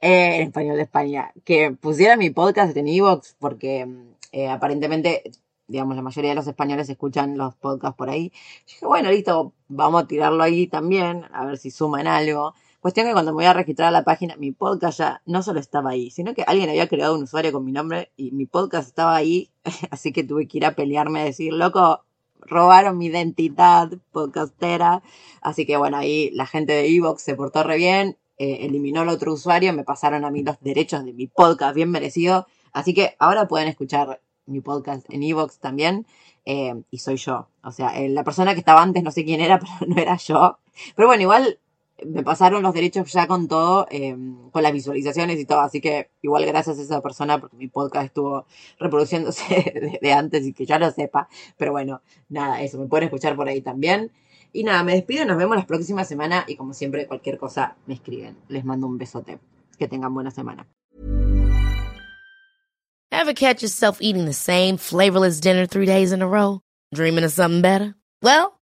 eh, en español de España, que pusiera mi podcast en Evox porque eh, aparentemente, digamos, la mayoría de los españoles escuchan los podcasts por ahí. Yo dije, bueno, listo, vamos a tirarlo ahí también, a ver si suman algo. Cuestión que cuando me voy a registrar a la página, mi podcast ya no solo estaba ahí, sino que alguien había creado un usuario con mi nombre y mi podcast estaba ahí, así que tuve que ir a pelearme a decir, loco, robaron mi identidad podcastera. Así que bueno, ahí la gente de Evox se portó re bien, eh, eliminó el otro usuario, me pasaron a mí los derechos de mi podcast bien merecido. Así que ahora pueden escuchar mi podcast en Evox también. eh, y soy yo. O sea, eh, la persona que estaba antes no sé quién era, pero no era yo. Pero bueno, igual me pasaron los derechos ya con todo, eh, con las visualizaciones y todo, así que igual gracias a esa persona porque mi podcast estuvo reproduciéndose desde antes y que ya lo sepa, pero bueno, nada, eso, me pueden escuchar por ahí también. Y nada, me despido, nos vemos la próxima semana y como siempre, cualquier cosa me escriben. Les mando un besote. Que tengan buena semana. Dreaming? Well,